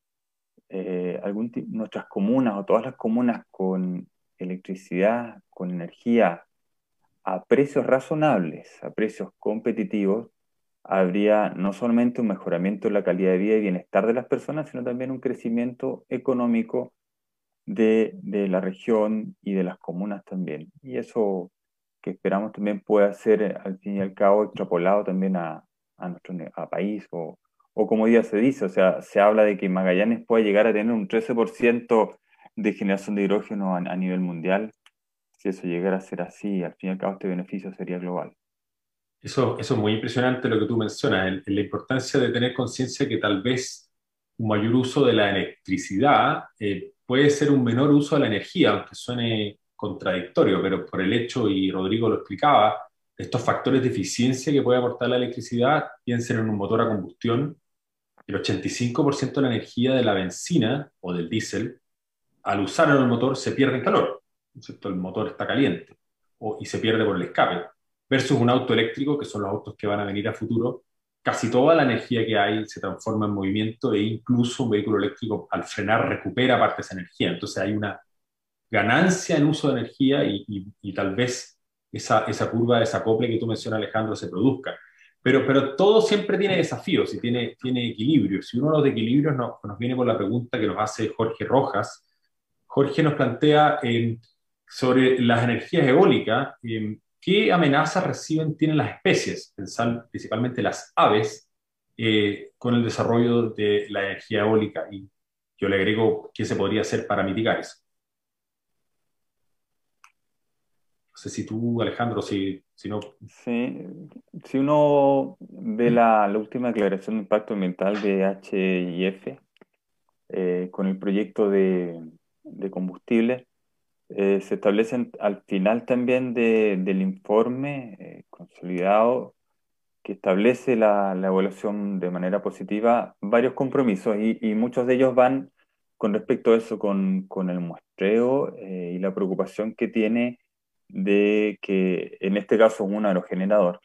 eh, algún nuestras comunas o todas las comunas con electricidad, con energía a precios razonables, a precios competitivos, habría no solamente un mejoramiento de la calidad de vida y bienestar de las personas, sino también un crecimiento económico de, la región y de las comunas también. Y eso que esperamos también pueda ser, al fin y al cabo, extrapolado también a, nuestro país o, como ya se dice, o sea, se habla de que Magallanes puede llegar a tener un 13% de generación de hidrógeno a nivel mundial si eso llegara a ser así, al fin y al cabo este beneficio sería global. Eso, eso es muy impresionante lo que tú mencionas, la importancia de tener conciencia que tal vez un mayor uso de la electricidad eh, puede ser un menor uso de la energía, aunque suene contradictorio, pero por el hecho, y Rodrigo lo explicaba, estos factores de eficiencia que puede aportar la electricidad, piensen en un motor a combustión, el 85% de la energía de la benzina o del diésel, al usar en el motor se pierde en calor el motor está caliente o, y se pierde por el escape, versus un auto eléctrico, que son los autos que van a venir a futuro, casi toda la energía que hay se transforma en movimiento e incluso un vehículo eléctrico al frenar recupera parte de esa energía. Entonces hay una ganancia en uso de energía y, y, tal vez esa, esa curva de desacople que tú mencionas, Alejandro, se produzca. Pero, pero todo siempre tiene desafíos y tiene, tiene equilibrios. Y uno de los equilibrios nos, nos viene por la pregunta que nos hace Jorge Rojas. Jorge nos plantea... Eh, sobre las energías eólicas, eh, ¿qué amenazas reciben, tienen las especies, principalmente las aves, eh, con el desarrollo de la energía eólica? Y yo le agrego qué se podría hacer para mitigar eso. No sé si tú, Alejandro, si, si no... Sí, si uno ve la, última declaración de impacto ambiental de HIF eh, con el proyecto de, de combustible, eh, se establecen al final también del informe eh, consolidado que establece la, evaluación de manera positiva varios compromisos y, muchos de ellos van con respecto a eso, con, el muestreo eh, y la preocupación que tiene de que en este caso un aerogenerador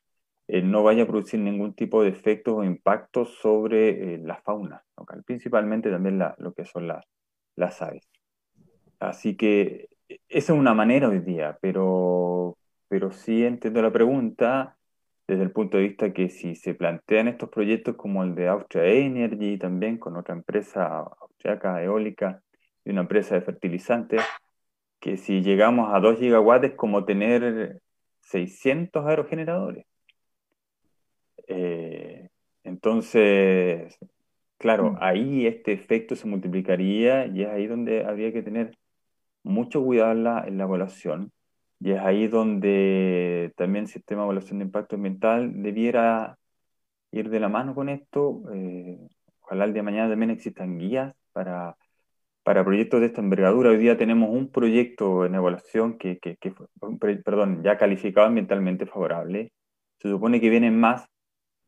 no vaya a producir ningún tipo de efectos o impactos sobre la fauna local, principalmente también lo que son las aves. Así que esa es una manera hoy día, pero, pero sí entiendo la pregunta desde el punto de vista que si se plantean estos proyectos como el de Austria Energy, también con otra empresa austriaca eólica y una empresa de fertilizantes, que si llegamos a 2 gigawatts es como tener 600 aerogeneradores. Eh, entonces, claro, mm. ahí este efecto se multiplicaría y es ahí donde habría que tener mucho cuidado en la, evaluación y es ahí donde también el sistema de evaluación de impacto ambiental debiera ir de la mano con esto. Eh, ojalá el día de mañana también existan guías para, para proyectos de esta envergadura. Hoy día tenemos un proyecto en evaluación que, que, que perdón, ya calificado ambientalmente favorable. Se supone que vienen más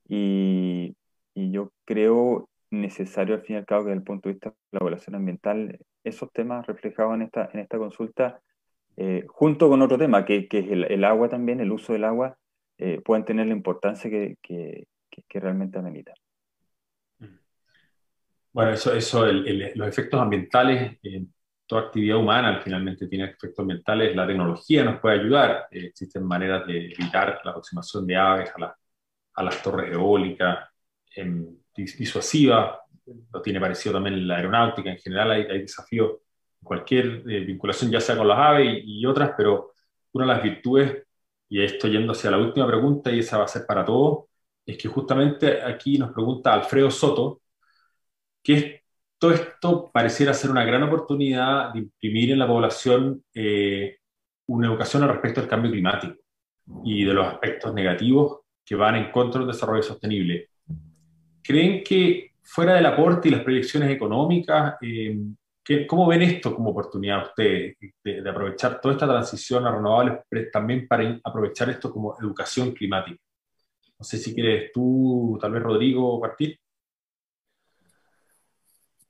y, yo creo necesario al fin y al cabo que desde el punto de vista de la evaluación ambiental, esos temas reflejados en esta, en esta consulta, eh, junto con otro tema, que, es el, agua también, el uso del agua, eh, pueden tener la importancia que, que, que realmente amerita. Bueno, eso, eso los efectos ambientales, toda actividad humana finalmente tiene efectos ambientales, la tecnología nos puede ayudar, eh, existen maneras de evitar la aproximación de aves a, a las torres eólicas, disuasiva, lo tiene parecido también en la aeronáutica, en general hay, hay desafíos cualquier eh, vinculación, ya sea con las aves y, otras, pero una de las virtudes y esto yendo hacia la última pregunta, y esa va a ser para todos, es que justamente aquí nos pregunta Alfredo Soto, que todo esto pareciera ser una gran oportunidad de imprimir en la población eh, una educación al respecto del cambio climático y de los aspectos negativos que van en contra del desarrollo sostenible. ¿Creen que fuera del aporte y las proyecciones económicas, eh, ¿cómo ven esto como oportunidad ustedes de, aprovechar toda esta transición a renovables, también para aprovechar esto como educación climática? No sé si quieres tú, tal vez Rodrigo, partir.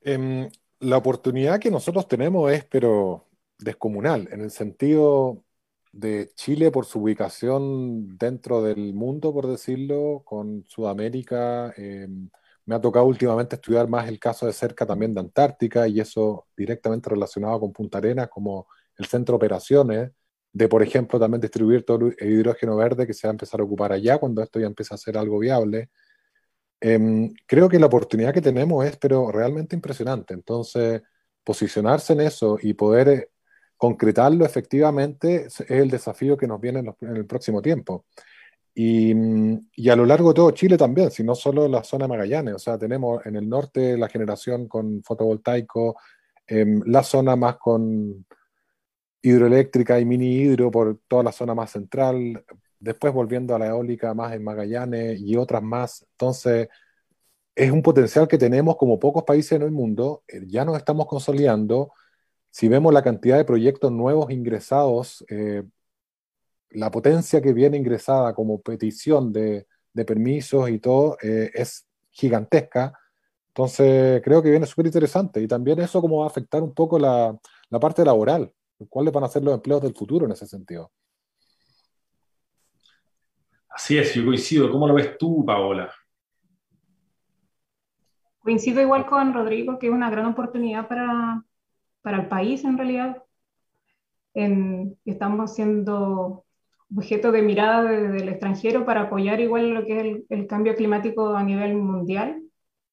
Em, la oportunidad que nosotros tenemos es, pero descomunal, en el sentido de Chile por su ubicación dentro del mundo, por decirlo, con Sudamérica. Em, me ha tocado últimamente estudiar más el caso de cerca también de Antártica y eso directamente relacionado con Punta Arenas como el centro de operaciones de, por ejemplo, también distribuir todo el hidrógeno verde que se va a empezar a ocupar allá cuando esto ya empieza a ser algo viable. Em, creo que la oportunidad que tenemos es, pero realmente impresionante. Entonces, posicionarse en eso y poder eh, concretarlo efectivamente es el desafío que nos viene en, el próximo tiempo. Y, y, a lo largo de todo Chile también, si no solo la zona de Magallanes, o sea, tenemos en el norte la generación con fotovoltaico, em, la zona más con hidroeléctrica y mini hidro por toda la zona más central, después volviendo a la eólica más en Magallanes y otras más. Entonces, es un potencial que tenemos como pocos países en el mundo, eh, ya nos estamos consolidando si vemos la cantidad de proyectos nuevos ingresados, eh, la potencia que viene ingresada como petición de, permisos y todo eh, es gigantesca. Entonces, creo que viene súper interesante. Y también eso cómo va a afectar un poco la, parte laboral. ¿Cuáles van a ser los empleos del futuro en ese sentido? Así es, yo coincido. ¿Cómo lo ves tú, Paola? Coincido igual con Rodrigo, que es una gran oportunidad para, para el país en realidad. estamos siendo objeto de mirada del extranjero para apoyar igual lo que es el, cambio climático a nivel mundial.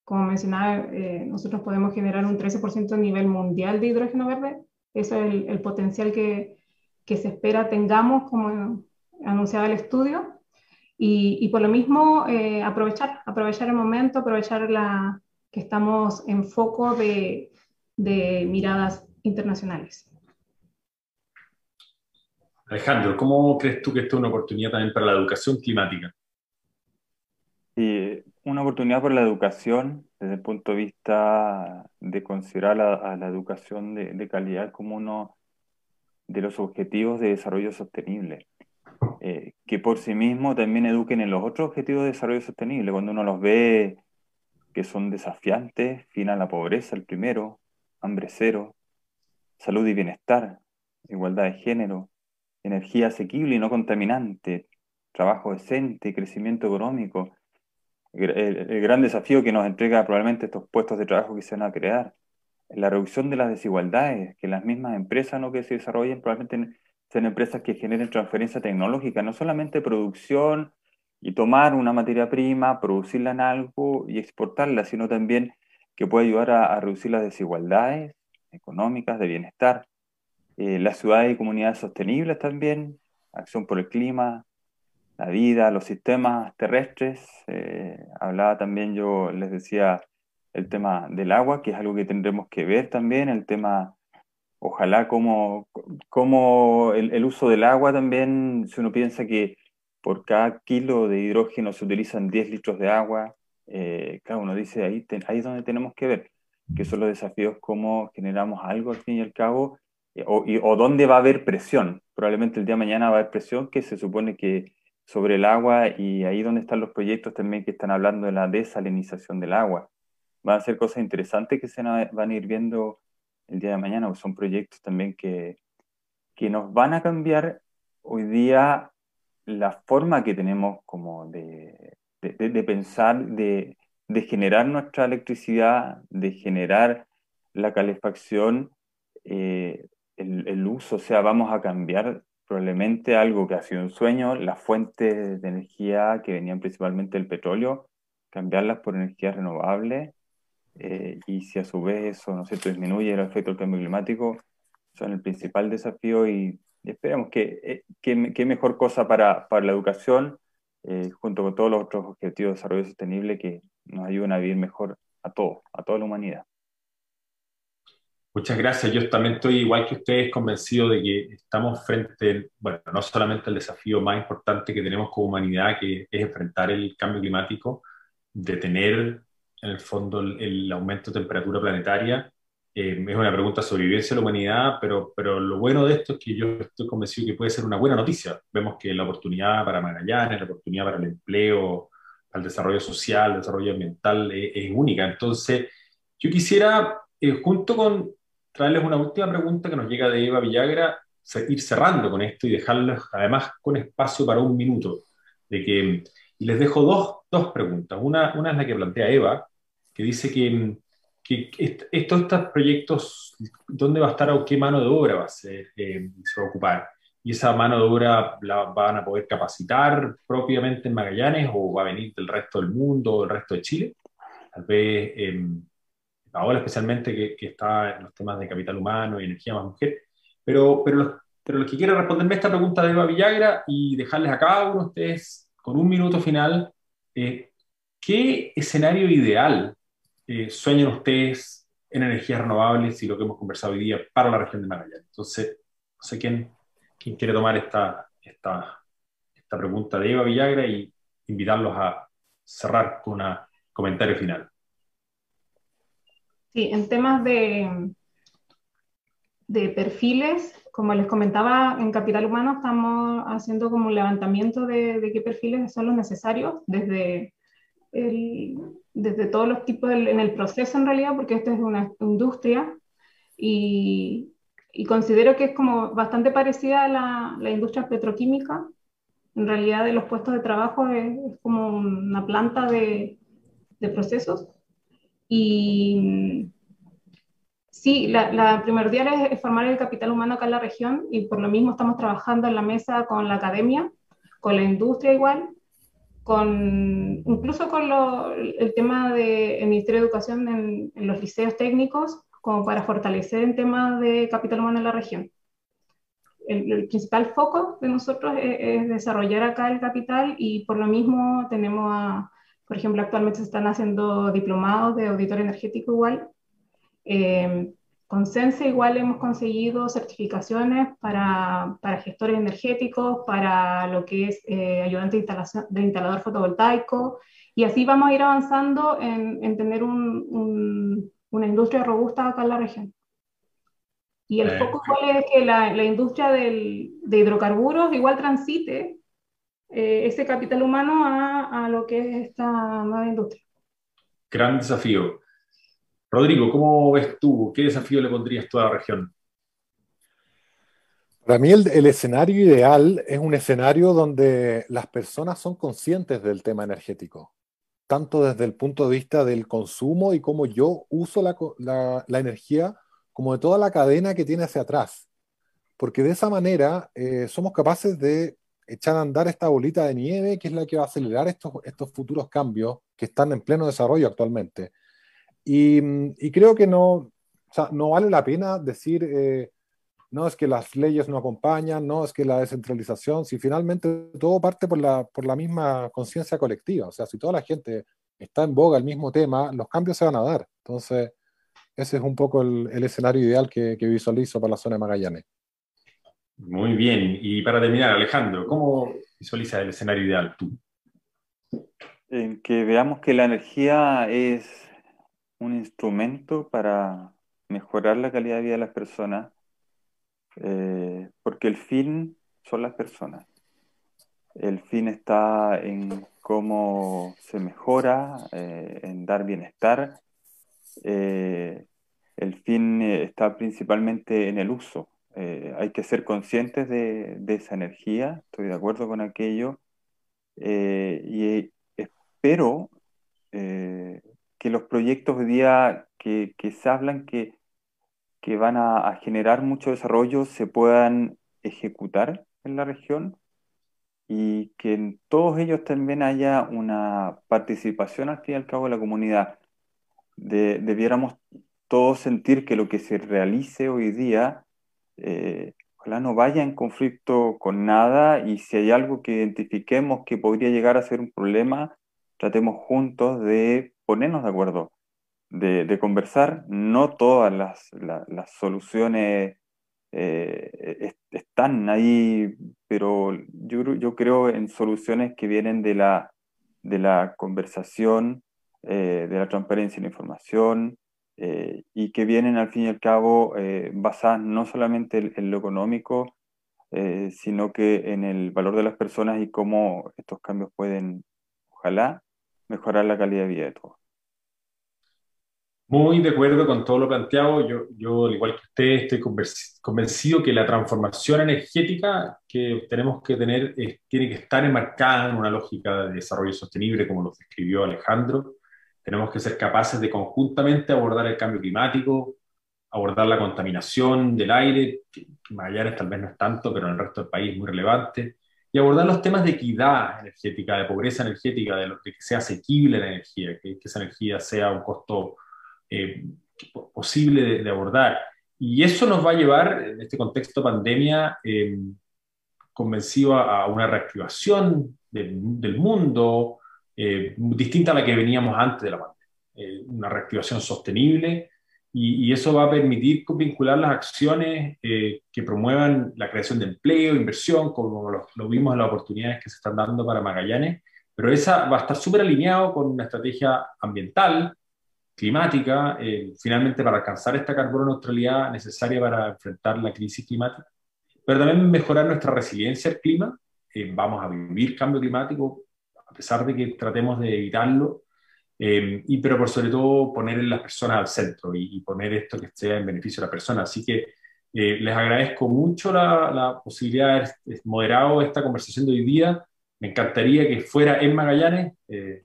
Como mencionaba, eh, nosotros podemos generar un 13% a nivel mundial de hidrógeno verde. Ese es el, potencial que, que, se espera tengamos, como anunciaba el estudio. Y, y por lo mismo, eh, aprovechar, aprovechar el momento, aprovechar la, que estamos en foco de, de miradas internacionales. Alejandro, ¿cómo crees tú que esto es una oportunidad también para la educación climática? Sí, una oportunidad para la educación desde el punto de vista de considerar a, la educación de, calidad como uno de los objetivos de desarrollo sostenible, eh, que por sí mismo también eduquen en los otros objetivos de desarrollo sostenible, cuando uno los ve que son desafiantes, fin a la pobreza, el primero, hambre cero, salud y bienestar, igualdad de género, energía asequible y no contaminante, trabajo decente, crecimiento económico, el, gran desafío que nos entrega probablemente estos puestos de trabajo que se van a crear, la reducción de las desigualdades, que las mismas empresas ¿no? que se desarrollen probablemente sean empresas que generen transferencia tecnológica, no solamente producción y tomar una materia prima, producirla en algo y exportarla, sino también que puede ayudar a, reducir las desigualdades económicas, de bienestar. Eh, las ciudades y comunidades sostenibles también, acción por el clima, la vida, los sistemas terrestres. Eh, hablaba también, yo les decía, el tema del agua, que es algo que tendremos que ver también, el tema, ojalá como, el, uso del agua también, si uno piensa que por cada kilo de hidrógeno se utilizan 10 litros de agua. Eh, claro, uno dice, ahí, es donde tenemos que ver, que son los desafíos, cómo generamos algo al fin y al cabo, eh, o, o dónde va a haber presión. Probablemente el día de mañana va a haber presión que se supone que sobre el agua y ahí donde están los proyectos también que están hablando de la desalinización del agua. Van a ser cosas interesantes que se van a ir viendo el día de mañana, son proyectos también que, que nos van a cambiar hoy día la forma que tenemos como de, pensar, de, generar nuestra electricidad, de generar la calefacción, eh, el, uso, o sea, vamos a cambiar probablemente algo que ha sido un sueño, las fuentes de energía que venían principalmente del petróleo, cambiarlas por energías renovables, eh, y si a su vez eso ¿no disminuye el efecto del cambio climático, son el principal desafío y esperemos que, qué mejor cosa para, para la educación, junto con todos los otros objetivos de desarrollo sostenible que nos ayuden a vivir mejor a todos, a toda la humanidad. Muchas gracias. Yo también estoy igual que ustedes convencido de que estamos frente, bueno, no solamente al desafío más importante que tenemos como humanidad, que es enfrentar el cambio climático, detener en el fondo el, aumento de temperatura planetaria. Eh, es una pregunta sobre vivencia de la humanidad, pero, pero lo bueno de esto es que yo estoy convencido que puede ser una buena noticia. Vemos que la oportunidad para Magallanes, la oportunidad para el empleo, para el desarrollo social, el desarrollo ambiental es, es única. Entonces, yo quisiera, eh, junto con traerles una última pregunta que nos llega de Eva Villagra, ir cerrando con esto y dejarles además con espacio para un minuto. De que, y les dejo dos, dos preguntas. Una, una es la que plantea Eva, que dice que, que estos, estos proyectos, ¿dónde va a estar o qué mano de obra va a ser, eh, se va a ocupar? ¿Y esa mano de obra la van a poder capacitar propiamente en Magallanes o va a venir del resto del mundo o del resto de Chile? Tal vez... Eh, ahora especialmente que, que, está en los temas de capital humano y energía más mujer. Pero, pero, los, pero los que quieran responderme esta pregunta de Eva Villagra y dejarles a cada uno de ustedes con un minuto final, eh, ¿qué escenario ideal eh, sueñan ustedes en energías renovables y lo que hemos conversado hoy día para la región de Magallanes? Entonces, no sé quién, quiere tomar esta, esta, esta pregunta de Eva Villagra y invitarlos a cerrar con un comentario final. Sí, en temas de, de perfiles, como les comentaba, en Capital Humano estamos haciendo como un levantamiento de, qué perfiles son los necesarios desde, desde todos los tipos en el proceso en realidad, porque esta es una industria y, considero que es como bastante parecida a la, industria petroquímica. En realidad de los puestos de trabajo es, como una planta de, procesos y sí, la, primordial es, formar el capital humano acá en la región y por lo mismo estamos trabajando en la mesa con la academia, con la industria igual, incluso con el tema del Ministerio de Educación en, los liceos técnicos, como para fortalecer el tema de capital humano en la región. El, principal foco de nosotros es, desarrollar acá el capital y por lo mismo tenemos por ejemplo, actualmente se están haciendo diplomados de auditor energético igual. Eh, con Sense igual hemos conseguido certificaciones para, para gestores energéticos, para lo que es eh, ayudante de, instalación, de instalador fotovoltaico, y así vamos a ir avanzando en, en tener un, una industria robusta acá en la región. Y el foco es que la, la industria del, de hidrocarburos igual transite eh, ese capital humano a, a, lo que es esta nueva industria. Gran desafío. Rodrigo, ¿cómo ves tú? ¿Qué desafío le pondrías tú a la región? Para mí el, escenario ideal es un escenario donde las personas son conscientes del tema energético, tanto desde el punto de vista del consumo y cómo yo uso la, energía, como de toda la cadena que tiene hacia atrás. Porque de esa manera eh, somos capaces de echar a andar esta bolita de nieve que es la que va a acelerar estos futuros cambios que están en pleno desarrollo actualmente. Y, y creo que no, o sea, no vale la pena decir, eh, no es que las leyes no acompañan, no es que la descentralización, si finalmente todo parte por la, por la misma conciencia colectiva, o sea, si toda la gente está en boga el mismo tema, los cambios se van a dar. Entonces, ese es un poco el, el escenario ideal que, que visualizo para la zona de Magallanes. Muy bien. Y para terminar, Alejandro, ¿cómo visualiza el escenario ideal tú? En que veamos que la energía es un instrumento para mejorar la calidad de vida de las personas, eh, porque el fin son las personas. El fin está en cómo se mejora, eh, en dar bienestar. Eh, el fin está principalmente en el uso, hay que ser conscientes de, esa energía, estoy de acuerdo con aquello, y espero que los proyectos de día que, se hablan que, que van a, generar mucho desarrollo se puedan ejecutar en la región y que en todos ellos también haya una participación al fin y al cabo de la comunidad. debiéramos todos sentir que lo que se realice hoy día eh, ojalá no vaya en conflicto con nada y si hay algo que identifiquemos que podría llegar a ser un problema, tratemos juntos de ponernos de acuerdo, de, conversar. No todas las, soluciones eh, están ahí, pero yo, yo creo en soluciones que vienen de la, de la conversación, eh, de la transparencia en la información, eh, y que vienen al fin y al cabo eh, basadas no solamente en, lo económico, eh, sino que en el valor de las personas y cómo estos cambios pueden, ojalá, mejorar la calidad de vida de todos. Muy de acuerdo con todo lo planteado. Yo, yo al igual que usted, estoy convencido que la transformación energética que tenemos que tener tiene que estar enmarcada en una lógica de desarrollo sostenible, como lo describió Alejandro, tenemos que ser capaces de conjuntamente abordar el cambio climático, abordar la contaminación del aire, que, Magallanes tal vez no es tanto, pero en el resto del país es muy relevante, y abordar los temas de equidad energética, de pobreza energética, de, que sea asequible la energía, que, esa energía sea un costo eh, posible de, abordar. Y eso nos va a llevar, en este contexto pandemia, eh, convencido a, una reactivación del mundo, eh, distinta a la que veníamos antes de la pandemia. Eh, una reactivación sostenible y, eso va a permitir vincular las acciones eh, que promuevan la creación de empleo, inversión, como lo, vimos en las oportunidades que se están dando para Magallanes, pero esa va a estar súper alineado con una estrategia ambiental, climática, finalmente para alcanzar esta carbono neutralidad necesaria para enfrentar la crisis climática, pero también mejorar nuestra resiliencia al clima. vamos a vivir cambio climático a pesar de que tratemos de evitarlo, eh, y, pero por sobre todo poner a las personas al centro y, poner esto que sea en beneficio de la persona. Así que eh, les agradezco mucho la, la posibilidad de haber moderado esta conversación de hoy día. Me encantaría que fuera en Magallanes. Eh,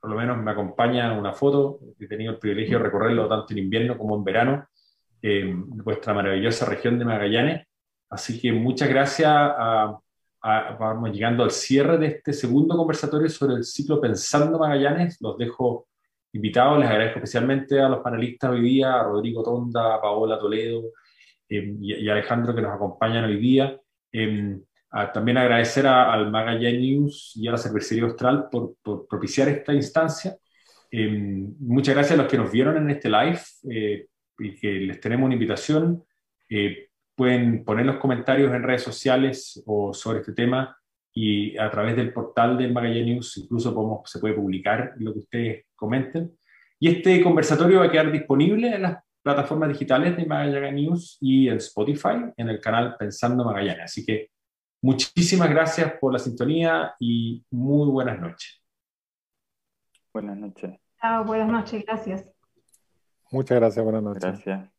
por lo menos me acompaña una foto. He tenido el privilegio de recorrerlo tanto en invierno como en verano, en vuestra maravillosa región de Magallanes. Así que muchas gracias a, vamos llegando al cierre de este segundo conversatorio sobre el ciclo Pensando Magallanes. Los dejo invitados, les agradezco especialmente a los panelistas hoy día, a Rodrigo Tonda, a Paola Toledo em, y, a Alejandro que nos acompañan hoy día. Em, también agradecer al Magallanes News y a la Cervecería Austral por, propiciar esta instancia. Em, muchas gracias a los que nos vieron en este live eh, y que les tenemos una invitación. Eh, pueden poner los comentarios en redes sociales o sobre este tema y a través del portal del Magallanes News incluso podemos, se puede publicar lo que ustedes comenten. Y este conversatorio va a quedar disponible en las plataformas digitales de Magallanes News y en Spotify, en el canal Pensando Magallanes. Así que muchísimas gracias por la sintonía y muy buenas noches. Buenas noches. Chao, buenas noches, gracias. Muchas gracias, buenas noches. Gracias.